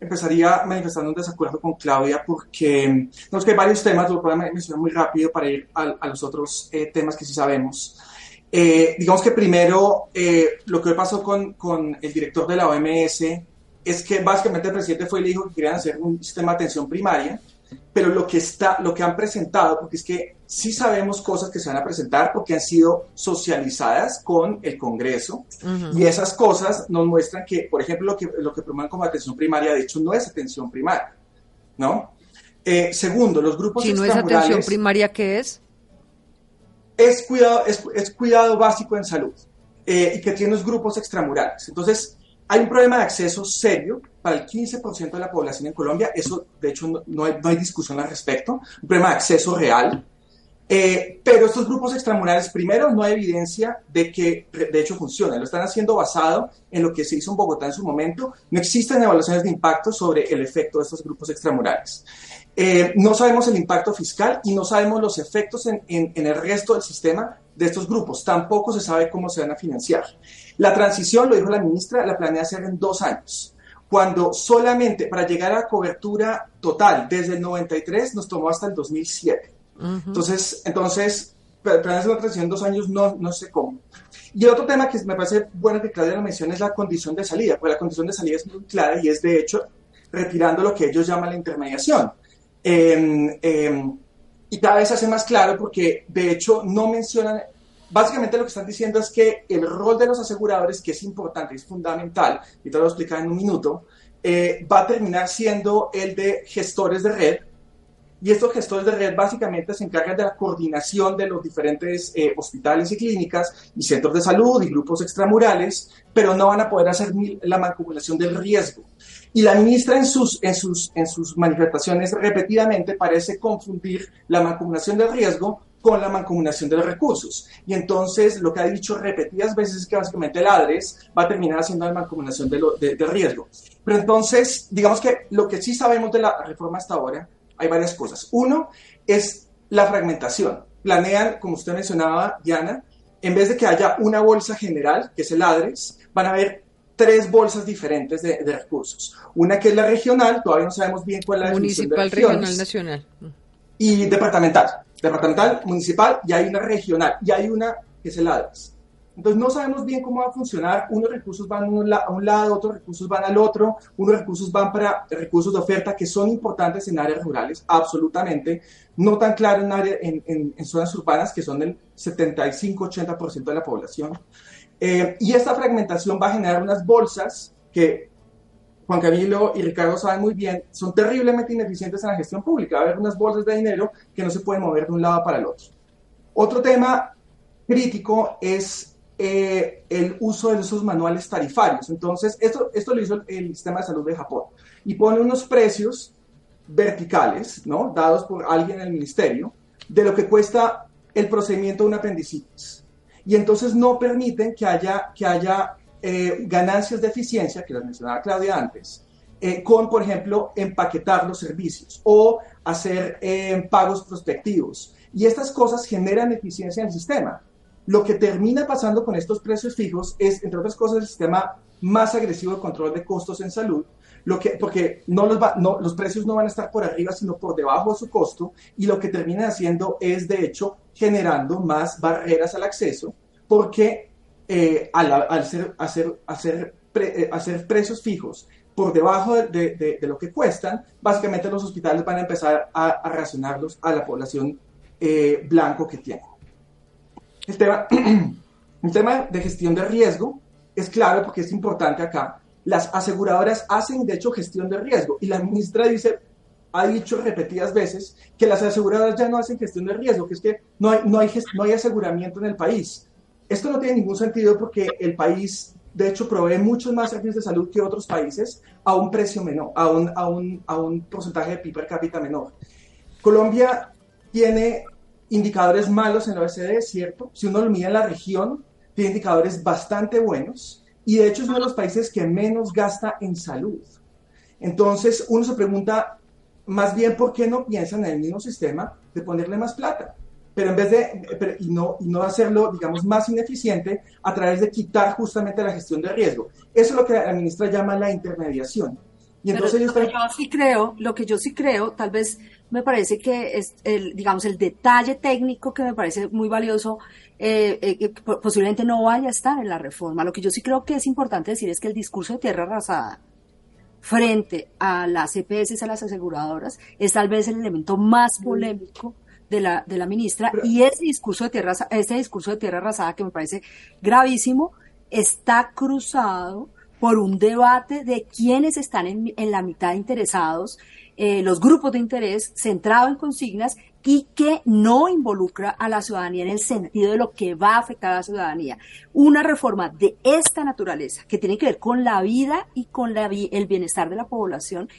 empezaría manifestando un desacuerdo con Claudia porque no es que hay varios temas, lo puedo mencionar muy rápido para ir a, a los otros eh, temas que sí sabemos. Eh, digamos que primero, eh, lo que pasó con, con el director de la OMS es que básicamente el presidente fue y le dijo que querían hacer un sistema de atención primaria, pero lo que, está, lo que han presentado, porque es que sí sabemos cosas que se van a presentar porque han sido socializadas con el Congreso uh -huh. y esas cosas nos muestran que, por ejemplo, lo que, lo que promueven como atención primaria, de hecho, no es atención primaria, ¿no? Eh, segundo, los grupos Si no es atención primaria, ¿qué es? Es cuidado, es, es cuidado básico en salud eh, y que tiene los grupos extramurales. Entonces, hay un problema de acceso serio para el 15% de la población en Colombia, eso de hecho no, hay, discusión al respecto, un problema de acceso real, eh, pero estos grupos extramurales, primero, no hay evidencia de que de hecho funcionen, lo están haciendo basado en lo que se hizo en Bogotá en su momento, no existen evaluaciones de impacto sobre el efecto de estos grupos extramurales. Eh, no sabemos el impacto fiscal y no sabemos los efectos en, en, en el resto del sistema de estos grupos, tampoco se sabe cómo se van a financiar. La transición, lo dijo la ministra, la planea hacer en dos años, cuando solamente para llegar a cobertura total desde el 93 nos tomó hasta el 2007. Uh -huh. Entonces, entonces planear una transición en dos años no, no sé cómo. Y el otro tema que me parece bueno que Claudia lo menciona es la condición de salida, porque la condición de salida es muy clara y es de hecho retirando lo que ellos llaman la intermediación. Eh, eh, y cada vez se hace más claro porque de hecho no mencionan, básicamente lo que están diciendo es que el rol de los aseguradores, que es importante, es fundamental, y te lo voy a explicar en un minuto, eh, va a terminar siendo el de gestores de red, y estos gestores de red básicamente se encargan de la coordinación de los diferentes eh, hospitales y clínicas y centros de salud y grupos extramurales, pero no van a poder hacer la mancomunación del riesgo. Y la ministra en sus, en sus, en sus manifestaciones repetidamente parece confundir la mancomunación del riesgo con la mancomunación de los recursos. Y entonces lo que ha dicho repetidas veces es que básicamente el ADRES va a terminar haciendo la mancomunación de, de riesgo. Pero entonces, digamos que lo que sí sabemos de la reforma hasta ahora hay varias cosas. Uno es la fragmentación. Planean, como usted mencionaba, Diana, en vez de que haya una bolsa general, que es el ADRES, van a haber tres bolsas diferentes de, recursos. Una que es la regional, todavía no sabemos bien cuál es la Municipal, regional, nacional. Y departamental. Departamental, municipal, y hay una regional, y hay una que es el ADRES. Entonces no sabemos bien cómo va a funcionar. Unos recursos van a un lado, otros recursos van al otro, unos recursos van para recursos de oferta que son importantes en áreas rurales, absolutamente. No tan claro en, en, zonas urbanas, que son el 75-80% de la población. Eh, y esta fragmentación va a generar unas bolsas que Juan Camilo y Ricardo saben muy bien, son terriblemente ineficientes en la gestión pública. Va a haber unas bolsas de dinero que no se pueden mover de un lado para el otro. Otro tema crítico es eh, el uso de esos manuales tarifarios. Entonces, esto, esto lo hizo el, sistema de salud de Japón y pone unos precios verticales, ¿no? Dados por alguien en el ministerio, de lo que cuesta el procedimiento de una apendicitis. Y entonces no permiten que haya, que haya eh, ganancias de eficiencia, que las mencionaba Claudia antes, eh, con, por ejemplo, empaquetar los servicios o hacer pagos prospectivos. Y estas cosas generan eficiencia en el sistema. Lo que termina pasando con estos precios fijos es, entre otras cosas, el sistema más agresivo de control de costos en salud, lo que, porque no los, no, los precios no van a estar por arriba, sino por debajo de su costo, y lo que termina haciendo es, de hecho, generando más barreras al acceso, porque eh, al, hacer, hacer, hacer, eh, hacer precios fijos por debajo de, lo que cuestan, básicamente los hospitales van a empezar a, racionarlos a la población eh, blanco que tienen. El tema, el tema de gestión de riesgo es claro porque es importante acá. Las aseguradoras hacen, de hecho, gestión de riesgo y la ministra dice, ha dicho repetidas veces que las aseguradoras ya no hacen gestión de riesgo, que es que no hay, no hay, no hay aseguramiento en el país. Esto no tiene ningún sentido porque el país, de hecho, provee muchos más servicios de salud que otros países a un precio menor, a un, a un, a un porcentaje de PIB per cápita menor. Colombia tiene indicadores malos en la OECD, es cierto. Si uno lo mira en la región, tiene indicadores bastante buenos y de hecho es uno de los países que menos gasta en salud. Entonces uno se pregunta más bien por qué no piensan en el mismo sistema de ponerle más plata, pero en vez de, y, no, y no hacerlo, digamos, más ineficiente a través de quitar justamente la gestión de riesgo. Eso es lo que la ministra llama la intermediación. Y entonces yo sí creo, lo que yo sí creo, tal vez me parece que es, el, digamos, el detalle técnico que me parece muy valioso, eh, eh, posiblemente no vaya a estar en la reforma. Lo que yo sí creo que es importante decir es que el discurso de tierra arrasada frente a las EPS, a las aseguradoras, es tal vez el elemento más polémico de la, de la ministra y ese discurso de tierra, ese discurso de tierra arrasada que me parece gravísimo, está cruzado por un debate de quienes están en, en la mitad interesados eh, los grupos de interés centrado en consignas y que no involucra a la ciudadanía en el sentido de lo que va a afectar a la ciudadanía. Una reforma de esta naturaleza, que tiene que ver con la vida y con el bienestar de la población,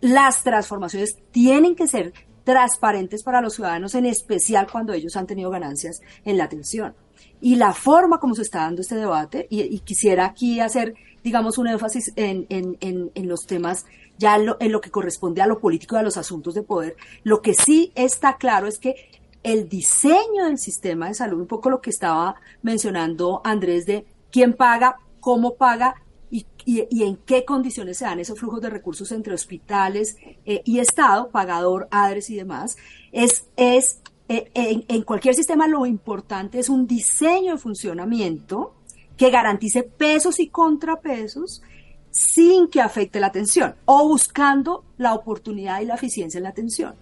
las transformaciones tienen que ser transparentes para los ciudadanos, en especial cuando ellos han tenido ganancias en la atención. Y la forma como se está dando este debate, y, quisiera aquí hacer, digamos, un énfasis en, en los temas ya en lo, que corresponde a lo político y a los asuntos de poder, lo que sí está claro es que el diseño del sistema de salud, un poco lo que estaba mencionando Andrés de quién paga, cómo paga y, en qué condiciones se dan esos flujos de recursos entre hospitales eh, y Estado, pagador, ADRES y demás, es, es eh, en cualquier sistema lo importante es un diseño de funcionamiento que garantice pesos y contrapesos sin que afecte la atención o buscando la oportunidad y la eficiencia en la atención.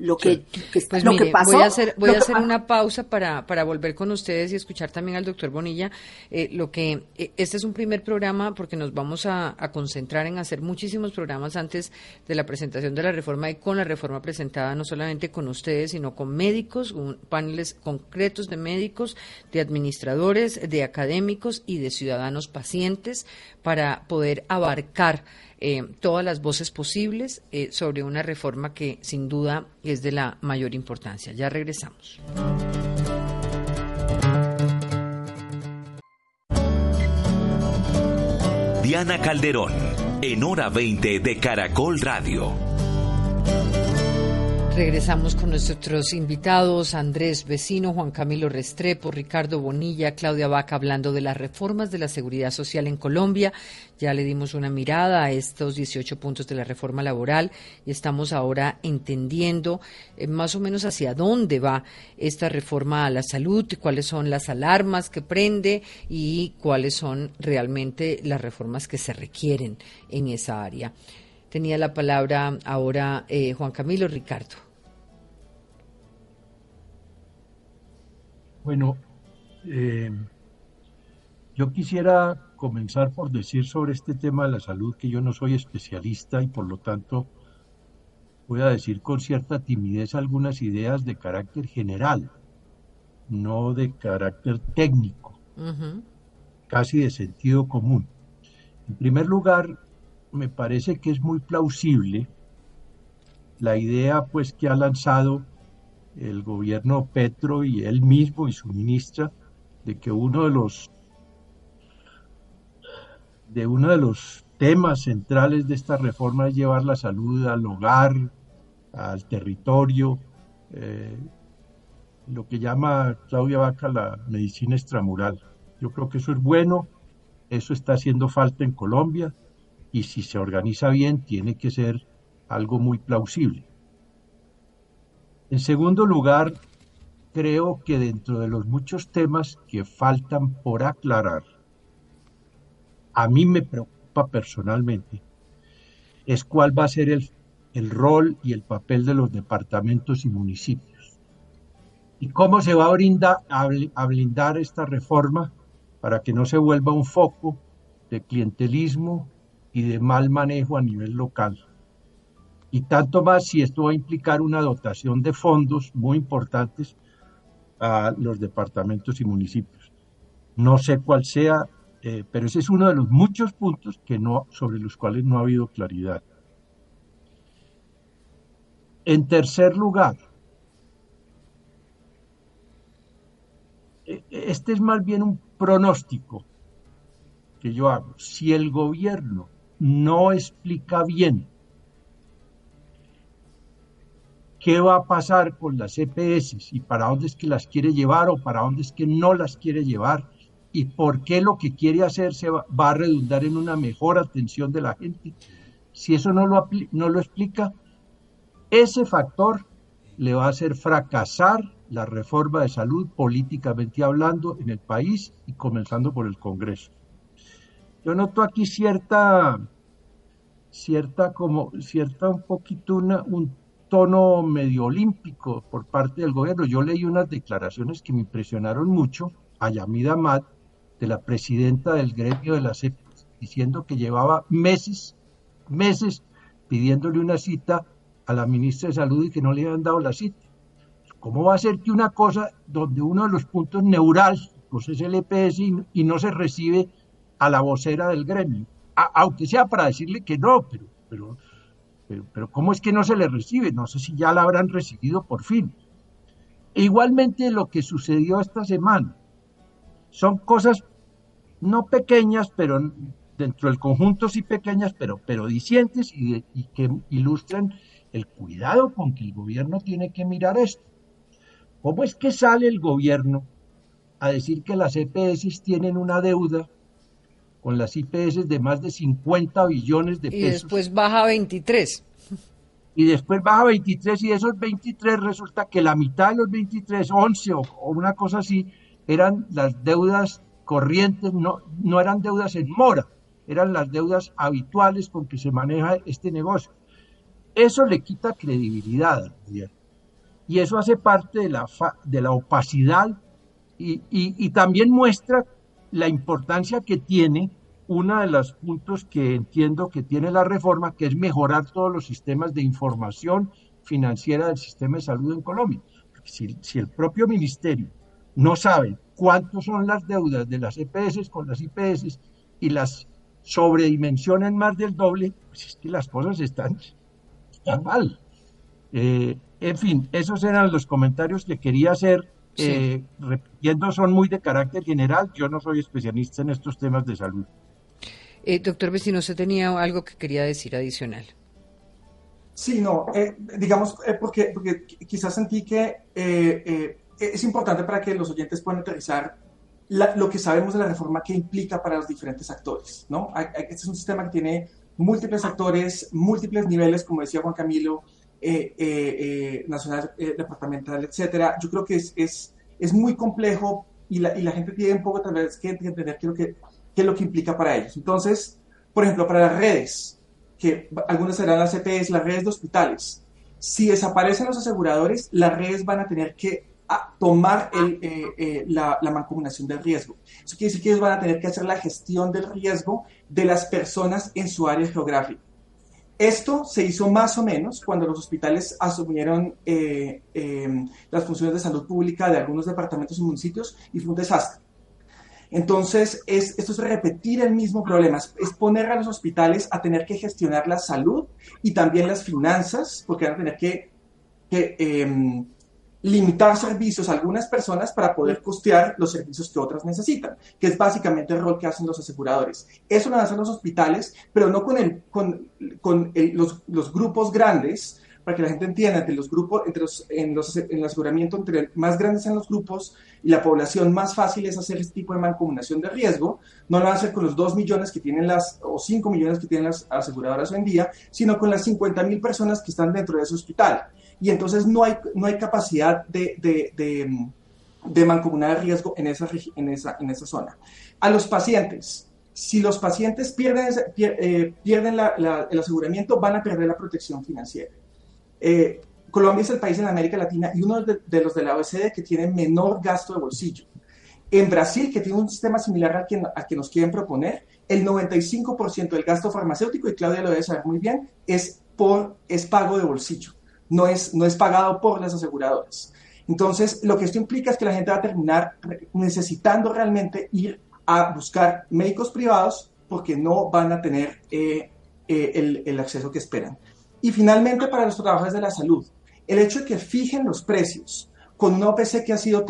Lo que, pues lo mire, que pasó. Voy a hacer, voy a hacer una pausa para, para volver con ustedes y escuchar también al doctor Bonilla. Eh, lo que eh, este es un primer programa porque nos vamos a, a concentrar en hacer muchísimos programas antes de la presentación de la reforma y con la reforma presentada no solamente con ustedes sino con médicos, un- paneles concretos de médicos, de administradores, de académicos y de ciudadanos pacientes para poder abarcar eh, todas las voces posibles eh, sobre una reforma que sin duda es de la mayor importancia. Ya regresamos. Diana Calderón, en hora 20 de Caracol Radio. Regresamos con nuestros invitados, Andrés Vecino, Juan Camilo Restrepo, Ricardo Bonilla, Claudia Vaca, hablando de las reformas de la seguridad social en Colombia. Ya le dimos una mirada a estos 18 puntos de la reforma laboral y estamos ahora entendiendo eh, más o menos hacia dónde va esta reforma a la salud, cuáles son las alarmas que prende y cuáles son realmente las reformas que se requieren en esa área. Tenía la palabra ahora eh, Juan Camilo Ricardo. Bueno, eh, yo quisiera comenzar por decir sobre este tema de la salud que yo no soy especialista y por lo tanto voy a decir con cierta timidez algunas ideas de carácter general, no de carácter técnico, casi de sentido común. En primer lugar, me parece que es muy plausible la idea pues que ha lanzado el gobierno Petro y él mismo y su ministra de que uno de los de uno de los temas centrales de esta reforma es llevar la salud al hogar, al territorio, eh, lo que llama Claudia Vaca la medicina extramural. Yo creo que eso es bueno, eso está haciendo falta en Colombia y si se organiza bien tiene que ser algo muy plausible. En segundo lugar, creo que dentro de los muchos temas que faltan por aclarar, a mí me preocupa personalmente, es cuál va a ser el, el rol y el papel de los departamentos y municipios. Y cómo se va a, a blindar esta reforma para que no se vuelva un foco de clientelismo y de mal manejo a nivel local. Y tanto más si esto va a implicar una dotación de fondos muy importantes a los departamentos y municipios. No sé cuál sea, eh, pero ese es uno de los muchos puntos que no, sobre los cuales no ha habido claridad. En tercer lugar, eh, este es más bien un pronóstico que yo hago. Si el gobierno no explica bien qué va a pasar con las EPS y para dónde es que las quiere llevar o para dónde es que no las quiere llevar y por qué lo que quiere hacer se va, a redundar en una mejor atención de la gente. Si eso no lo, no lo explica, ese factor le va a hacer fracasar la reforma de salud políticamente hablando en el país y comenzando por el Congreso. Yo noto aquí cierta, cierta como, cierta un poquito una, un tono medio olímpico por parte del gobierno. Yo leí unas declaraciones que me impresionaron mucho a Yamida Mat, de la presidenta del gremio de la CEP, diciendo que llevaba meses, meses pidiéndole una cita a la ministra de Salud y que no le habían dado la cita. ¿Cómo va a ser que una cosa donde uno de los puntos neurálgicos es el EPS y, y no se recibe a la vocera del gremio? Aunque sea para decirle que no, pero, pero, pero, pero ¿cómo es que no se le recibe? No sé si ya la habrán recibido por fin. E igualmente lo que sucedió esta semana. Son cosas no pequeñas, pero dentro del conjunto sí pequeñas, pero, pero de- y que ilustran el cuidado con que el gobierno tiene que mirar esto. ¿Cómo es que sale el gobierno a decir que las EPS tienen una deuda con las IPS de más de 50 billones de Y pesos? después baja a 23. y después baja a 23 y de esos 23 resulta que la mitad de los 23, 11 o, o una cosa así, eran las deudas corrientes, no, no eran deudas en mora, eran las deudas habituales con que se maneja este negocio. Eso le quita credibilidad al gobierno. Y eso hace parte de la, de la opacidad y, y también muestra la importancia que tiene uno de los puntos que entiendo que tiene la reforma, que es mejorar todos los sistemas de información financiera del sistema de salud en Colombia. Si, si el propio ministerio no sabe cuántos son las deudas de las EPS con las IPS y las sobredimensionan más del doble, pues es que las cosas están, están mal. Eh, en fin, esos eran los comentarios que quería hacer. Eh, repitiendo, son muy de carácter general. Yo no soy especialista en estos temas de salud. Eh, doctor Vecino, ¿usted tenía algo que quería decir adicional? Sí, no, eh, digamos, eh, porque, porque quizás sentí que es importante para que los oyentes puedan aterrizar lo que sabemos de la reforma que implica para los diferentes actores, ¿no? Este es un sistema que tiene múltiples actores, múltiples niveles, como decía Juan Camilo, nacional, departamental, etcétera. Yo creo que es, es, es muy complejo y la, y la, gente tiene un poco tal vez que entender que qué es lo que implica para ellos. Entonces, por ejemplo, para las redes, que algunas serán las CPS, las redes de hospitales, si desaparecen los aseguradores, las redes van a tener que ah, tomar eh, eh, la, la, mancomunación del riesgo. Eso quiere decir que ellos van a tener que hacer la gestión del riesgo de las personas en su área geográfica. Esto se hizo más o menos cuando los hospitales asumieron eh, las funciones de salud pública de algunos departamentos y municipios y fue un desastre. Entonces, es, esto es repetir el mismo problema, es poner a los hospitales a tener que gestionar la salud y también las finanzas, porque van a tener que, em, limitar servicios a algunas personas para poder costear los servicios que otras necesitan, que es básicamente el rol que hacen los aseguradores. Eso lo hacen los hospitales, pero no con, el, con, con los, los grupos grandes, para que la gente entienda, entre los grupos, entre los, en, los, en el aseguramiento, entre más grandes en los grupos y la población, más fácil es hacer este tipo de mancomunación de riesgo. No lo van a hacer con los 2 millones que tienen las, o 5 millones que tienen las aseguradoras hoy en día, sino con las 50 mil personas que están dentro de ese hospital. Y entonces no hay, no hay capacidad de, de, de, de mancomunar riesgo en esa, en, esa, en esa zona. A los pacientes, si los pacientes pierden, eh, pierden el aseguramiento, van a perder la protección financiera. Eh, Colombia es el país en América Latina y uno de, los de la OECD que tiene menor gasto de bolsillo. En Brasil, que tiene un sistema similar al que, que nos quieren proponer, el 95% del gasto farmacéutico, y Claudia lo debe saber muy bien, es, por, es pago de bolsillo, no es, no es pagado por las aseguradoras. Entonces, lo que esto implica es que la gente va a terminar necesitando realmente ir a buscar médicos privados porque no van a tener eh, eh, el, el acceso que esperan. Y finalmente, para los trabajadores de la salud, el hecho de que fijen los precios con una OPC que ha sido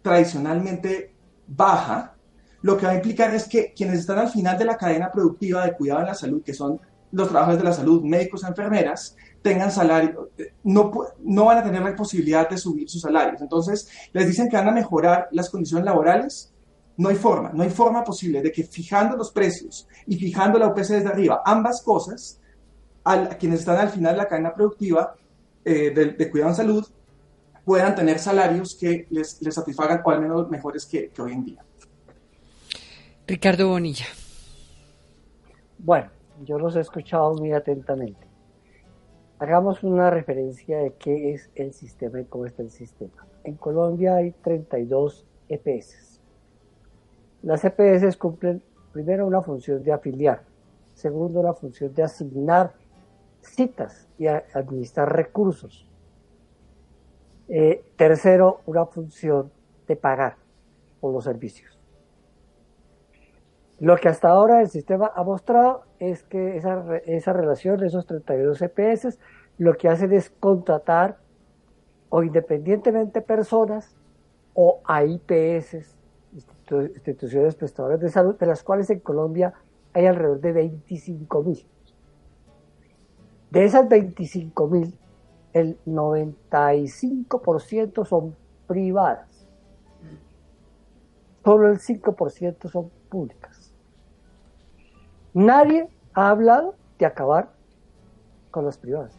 tradicionalmente baja, lo que va a implicar es que quienes están al final de la cadena productiva de cuidado en la salud, que son los trabajadores de la salud, médicos, enfermeras, tengan salario, no, no van a tener la posibilidad de subir sus salarios. Entonces, les dicen que van a mejorar las condiciones laborales. No hay forma, no hay forma posible de que fijando los precios y fijando la OPC desde arriba, ambas cosas, a quienes están al final de la cadena productiva eh, de, cuidado en salud puedan tener salarios que les, satisfagan o al menos mejores que, hoy en día. Ricardo Bonilla. Bueno, yo los he escuchado muy atentamente. Hagamos una referencia de qué es el sistema y cómo está el sistema. En Colombia hay 32 EPS. Las EPS cumplen primero una función de afiliar, segundo una función de asignar citas y administrar recursos. Eh, tercero, una función de pagar por los servicios. Lo que hasta ahora el sistema ha mostrado es que esa, esa relación, esos 32 CPS, lo que hacen es contratar o independientemente personas o a IPS, instituciones prestadoras de salud, de las cuales en Colombia hay alrededor de 25 mil. De esas 25 mil, el 95% son privadas. Solo el 5% son públicas. Nadie ha hablado de acabar con las privadas.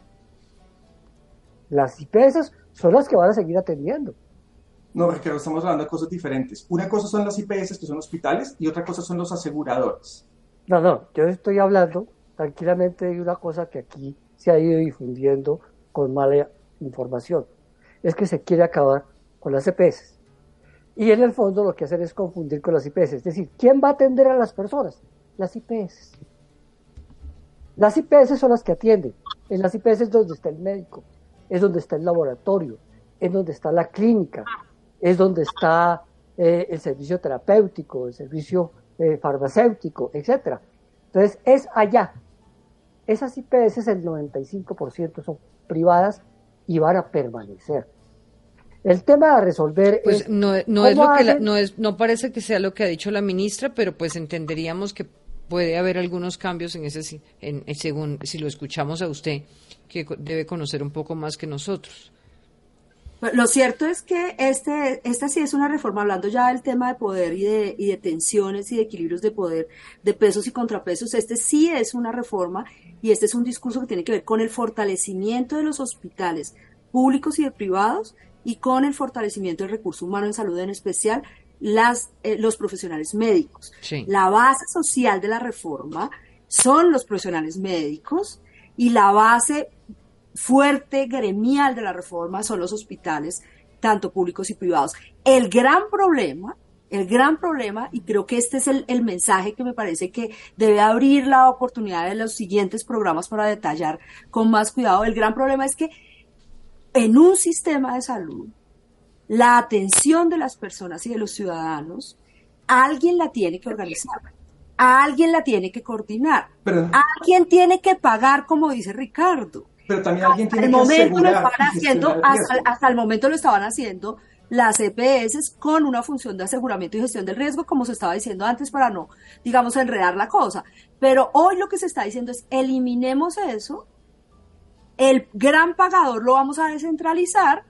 Las IPS son las que van a seguir atendiendo. No, Ricardo, estamos hablando de cosas diferentes. Una cosa son las IPS, que son hospitales, y otra cosa son los aseguradores. No, no, yo estoy hablando tranquilamente de una cosa que aquí se ha ido difundiendo con mala información. es que se quiere acabar con las EPS. Y en el fondo lo que hacen es confundir con las IPS. Es decir, ¿quién va a atender a las personas? Las IPS. Las IPS son las que atienden. En las IPS es donde está el médico, es donde está el laboratorio, es donde está la clínica, es donde está eh, el servicio terapéutico, el servicio eh, farmacéutico, etcétera. Entonces, es allá. Esas IPS, el 95% son privadas y van a permanecer. El tema a resolver pues no, no es lo que no es no parece que sea lo que ha dicho la ministra, pero pues entenderíamos que puede haber algunos cambios en ese en, según si lo escuchamos a usted que debe conocer un poco más que nosotros. Lo cierto es que este, esta sí es una reforma, hablando ya del tema de poder y de, y de tensiones y de equilibrios de poder, de pesos y contrapesos, este sí es una reforma y este es un discurso que tiene que ver con el fortalecimiento de los hospitales públicos y de privados y con el fortalecimiento del recurso humano en salud, en especial las, eh, los profesionales médicos. La base social de la reforma son los profesionales médicos y la base fuerte gremial de la reforma son los hospitales, tanto públicos y privados. El gran problema, el gran problema, y creo que este es el, el mensaje que me parece que debe abrir la oportunidad de los siguientes programas para detallar con más cuidado, el gran problema es que en un sistema de salud, la atención de las personas y de los ciudadanos, alguien la tiene que organizar, alguien la tiene que coordinar, alguien tiene que pagar, como dice Ricardo. Pero también alguien tiene que momento lo haciendo, hasta, el momento lo estaban haciendo las EPS con una función de aseguramiento y gestión del riesgo, como se estaba diciendo antes, para no, digamos, enredar la cosa. Pero hoy lo que se está diciendo es eliminemos eso el gran pagador lo vamos a descentralizar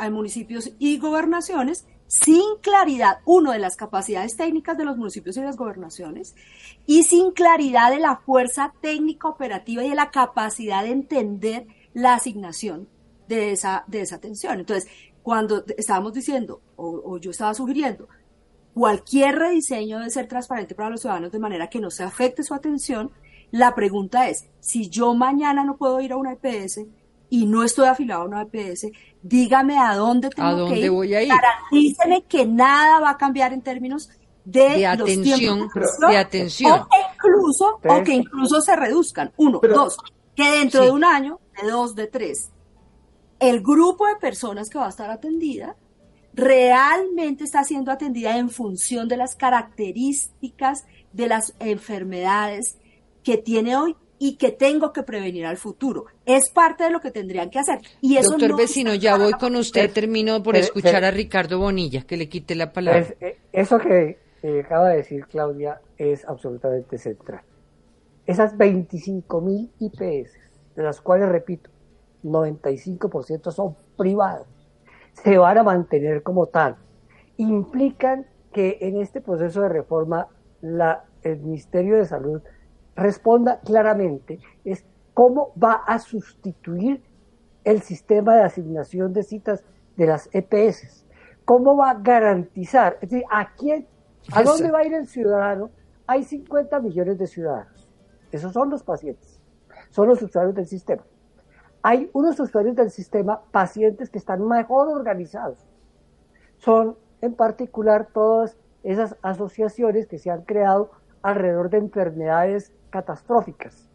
a municipios y gobernaciones sin claridad, uno, de las capacidades técnicas de los municipios y las gobernaciones, y sin claridad de la fuerza técnica operativa y de la capacidad de entender la asignación de esa, de esa atención. Entonces, cuando estábamos diciendo, o, yo estaba sugiriendo, cualquier rediseño debe ser transparente para los ciudadanos de manera que no se afecte su atención, la pregunta es, si yo mañana no puedo ir a una EPS y no estoy afiliado a una EPS, dígame a dónde tengo ¿A dónde que ir. Voy a ir? Garantíceme que nada va a cambiar en términos de, atención, de atención. O que incluso, o que incluso se reduzcan. Uno, dos, que dentro de un año, de dos, de tres, el grupo de personas que va a estar atendida realmente está siendo atendida en función de las características de las enfermedades que tiene hoy y que tengo que prevenir al futuro. Es parte de lo que tendrían que hacer. Y eso Doctor Vecino, ya voy con usted, termino por escuchar a Ricardo Bonilla, que le quite la palabra. Eh, eso que acaba de decir Claudia es absolutamente central. Esas 25.000 IPS, de las cuales, repito, 95% son privadas, se van a mantener como tal. Implican que en este proceso de reforma la, el Ministerio de Salud responda claramente es cómo va a sustituir el sistema de asignación de citas de las EPS. ¿Cómo va a garantizar? Es decir, ¿a quién? ¿A dónde va a ir el ciudadano? Hay 50 millones de ciudadanos. Esos son los pacientes. Son los usuarios del sistema. Hay unos usuarios del sistema, pacientes que están mejor organizados. Son en particular todas esas asociaciones que se han creado alrededor de enfermedades catastróficas.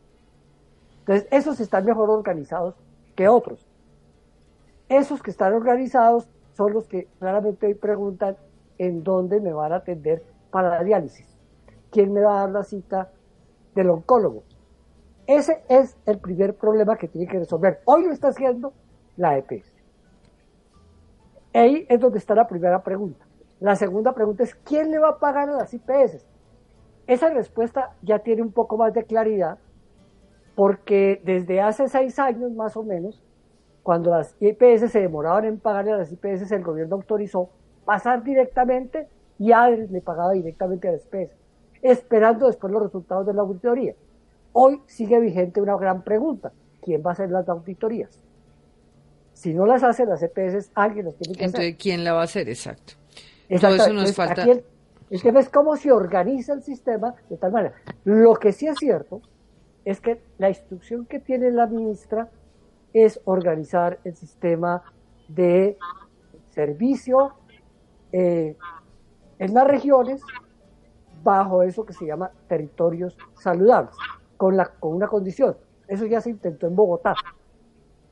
Entonces, esos están mejor organizados que otros. Esos que están organizados son los que claramente hoy preguntan en dónde me van a atender para la diálisis. ¿Quién me va a dar la cita del oncólogo? Ese es el primer problema que tiene que resolver. Hoy lo está haciendo la EPS. Ahí es donde está la primera pregunta. La segunda pregunta es, ¿quién le va a pagar a las IPS? Esa respuesta ya tiene un poco más de claridad porque desde hace seis años más o menos, cuando las IPS se demoraban en pagarle a las IPS, el gobierno autorizó pasar directamente y ADRES le pagaba directamente a las IPS, esperando después los resultados de la auditoría. Hoy sigue vigente una gran pregunta, ¿quién va a hacer las auditorías? Si no las hace las EPS, alguien las tiene que hacer. Entonces, ¿quién la va a hacer? Exacto. Todo eso nos falta. El tema es cómo se organiza el sistema de tal manera. Lo que sí es cierto es que la instrucción que tiene la ministra es organizar el sistema de servicio eh, en las regiones bajo eso que se llama territorios saludables, con, la, con una condición. Eso ya se intentó en Bogotá.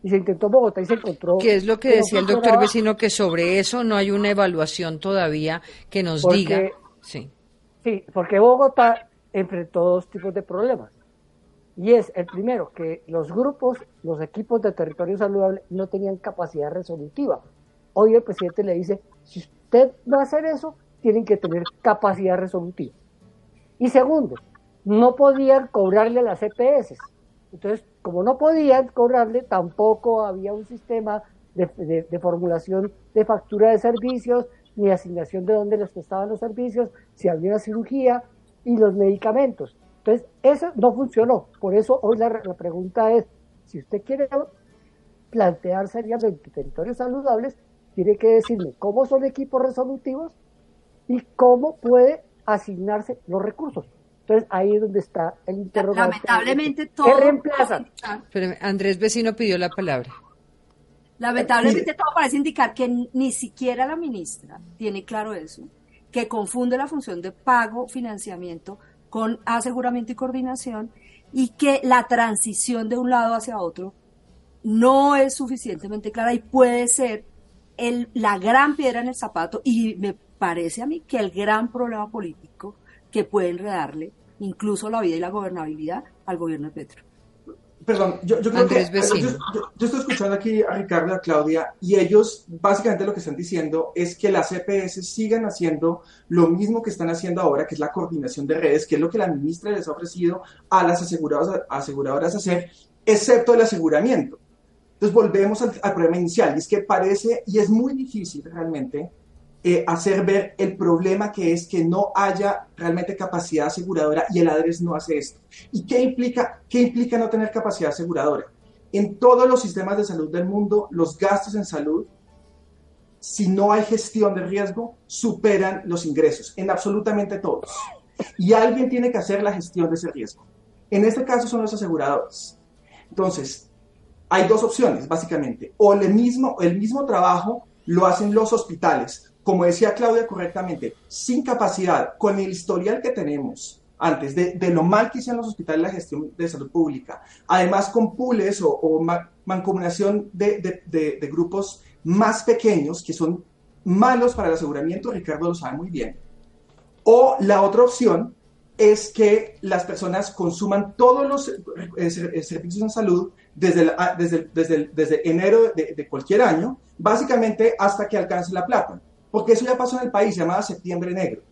Y se intentó en Bogotá y se encontró... ¿Qué es lo que decía el doctor Vecino? Que sobre eso no hay una evaluación todavía que nos diga... Sí. sí, porque Bogotá enfrentó dos tipos de problemas. Y es el primero, que los grupos, los equipos de territorio saludable no tenían capacidad resolutiva. Hoy el presidente le dice, si usted va a hacer eso, tienen que tener capacidad resolutiva. Y segundo, no podían cobrarle las EPS. Entonces, como no podían cobrarle, tampoco había un sistema de, formulación de factura de servicios, ni asignación de dónde les prestaban los servicios, si había una cirugía y los medicamentos. Entonces, eso no funcionó. Por eso hoy la, la pregunta es, si usted quiere plantear seriamente territorios saludables, tiene que decirme cómo son equipos resolutivos y cómo puede asignarse los recursos. Entonces ahí es donde está el interrogante. Lamentablemente todo. reemplaza? Pero Andrés Vecino pidió la palabra. Lamentablemente todo parece indicar que ni siquiera la ministra tiene claro eso, que confunde la función de pago, financiamiento con aseguramiento y coordinación y que la transición de un lado hacia otro no es suficientemente clara y puede ser el, la gran piedra en el zapato y me parece a mí que el gran problema político que puede enredarle incluso la vida y la gobernabilidad al gobierno de Petro. Perdón, yo, creo que yo, estoy escuchando aquí a Ricardo y a Claudia y ellos básicamente lo que están diciendo es que las EPS sigan haciendo lo mismo que están haciendo ahora, que es la coordinación de redes, que es lo que la ministra les ha ofrecido a las aseguradoras, aseguradoras hacer, excepto el aseguramiento. Entonces volvemos al, al problema inicial, y es que parece, y es muy difícil realmente, eh, hacer ver el problema que es que no haya realmente capacidad aseguradora y el ADRES no hace esto. ¿Y qué implica, qué implica no tener capacidad aseguradora? En todos los sistemas de salud del mundo, los gastos en salud, si no hay gestión de riesgo, superan los ingresos, en absolutamente todos. Y alguien tiene que hacer la gestión de ese riesgo. En este caso son los aseguradores. Entonces, hay dos opciones, básicamente. O el mismo, el mismo trabajo lo hacen los hospitales, como decía Claudia correctamente, sin capacidad, con el historial que tenemos antes de, lo mal que hicieron los hospitales la gestión de salud pública, además con pools o, mancomunación de, de, grupos más pequeños que son malos para el aseguramiento, Ricardo lo sabe muy bien. O la otra opción es que las personas consuman todos los eh, eh, servicios en salud desde, ah, desde, desde, desde enero de, cualquier año, básicamente hasta que alcance la plata porque eso ya pasó en el país, se llamaba Septiembre Negro.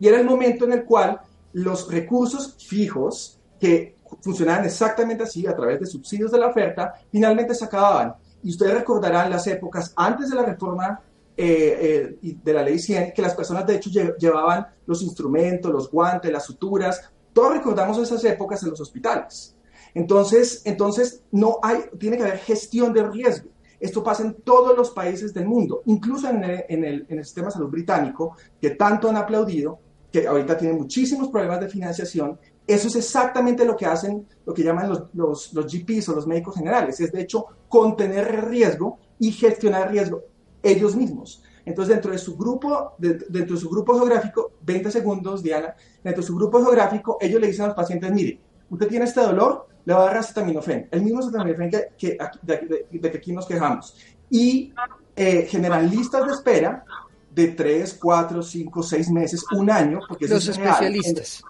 Y era el momento en el cual los recursos fijos que funcionaban exactamente así a través de subsidios de la oferta, finalmente se acababan. Y ustedes recordarán las épocas antes de la reforma eh, eh, de la ley 100, que las personas de hecho llevaban los instrumentos, los guantes, las suturas, todos recordamos esas épocas en los hospitales. Entonces, entonces no hay, tiene que haber gestión de riesgo. Esto pasa en todos los países del mundo, incluso en el, sistema de salud británico, que tanto han aplaudido, que ahorita tiene muchísimos problemas de financiación. Eso es exactamente lo que hacen, lo que llaman los, los, GPs o los médicos generales, es de hecho contener riesgo y gestionar riesgo ellos mismos. Entonces, dentro de su grupo, dentro de su grupo geográfico, 20 segundos, Diana, dentro de su grupo geográfico, ellos le dicen a los pacientes, mire, usted tiene este dolor, le va a dar acetaminofén, el mismo acetaminofén que, que de, que aquí nos quejamos. Y eh, generan listas de espera de 3, 4, 5, 6 meses, un año, porque los especialistas.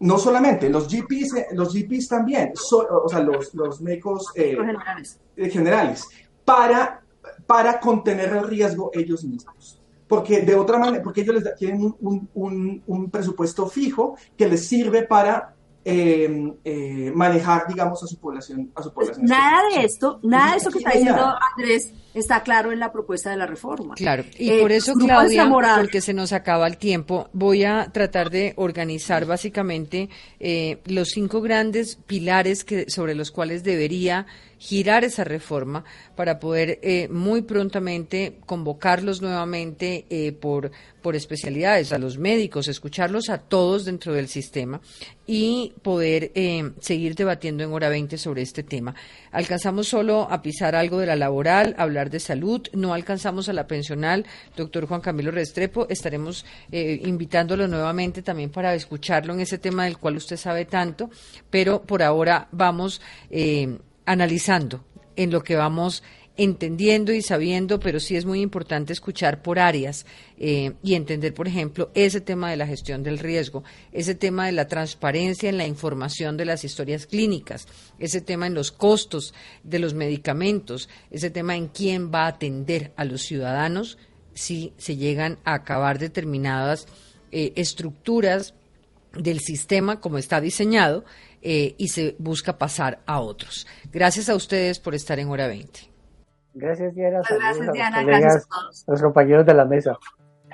no solamente, los GPs, eh, los GPs también, o sea, los, los médicos eh, generales. generales, para, para contener el riesgo ellos mismos porque de otra manera, porque ellos les tienen un, un, un, presupuesto fijo que les sirve para Em, eh, manejar, digamos, a su población. A su población nada de esto, nada de esto que está diciendo Andrés está claro en la propuesta de la reforma. Claro, y eh, por eso, Claudia, porque se nos acaba el tiempo, voy a tratar de organizar básicamente eh, los cinco grandes pilares que, sobre los cuales debería girar esa reforma para poder eh, muy prontamente convocarlos nuevamente eh, por, por especialidades, a los médicos, escucharlos a todos dentro del sistema y poder eh, seguir debatiendo en hora 20 sobre este tema. Alcanzamos solo a pisar algo de la laboral, hablar de salud. No alcanzamos a la pensional, doctor Juan Camilo Restrepo. Estaremos eh, invitándolo nuevamente también para escucharlo en ese tema del cual usted sabe tanto, pero por ahora vamos eh, analizando en lo que vamos entendiendo y sabiendo, pero sí es muy importante escuchar por áreas eh, y entender, por ejemplo, ese tema de la gestión del riesgo, ese tema de la transparencia en la información de las historias clínicas, ese tema en los costos de los medicamentos, ese tema en quién va a atender a los ciudadanos si se llegan a acabar determinadas eh, estructuras del sistema como está diseñado eh, y se busca pasar a otros. Gracias a ustedes por estar en hora 20. Gracias, Diana. Gracias, Diana. a los, colegas, Gracias a todos. los compañeros de la mesa.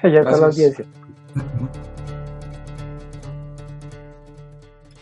Y a toda la audiencia.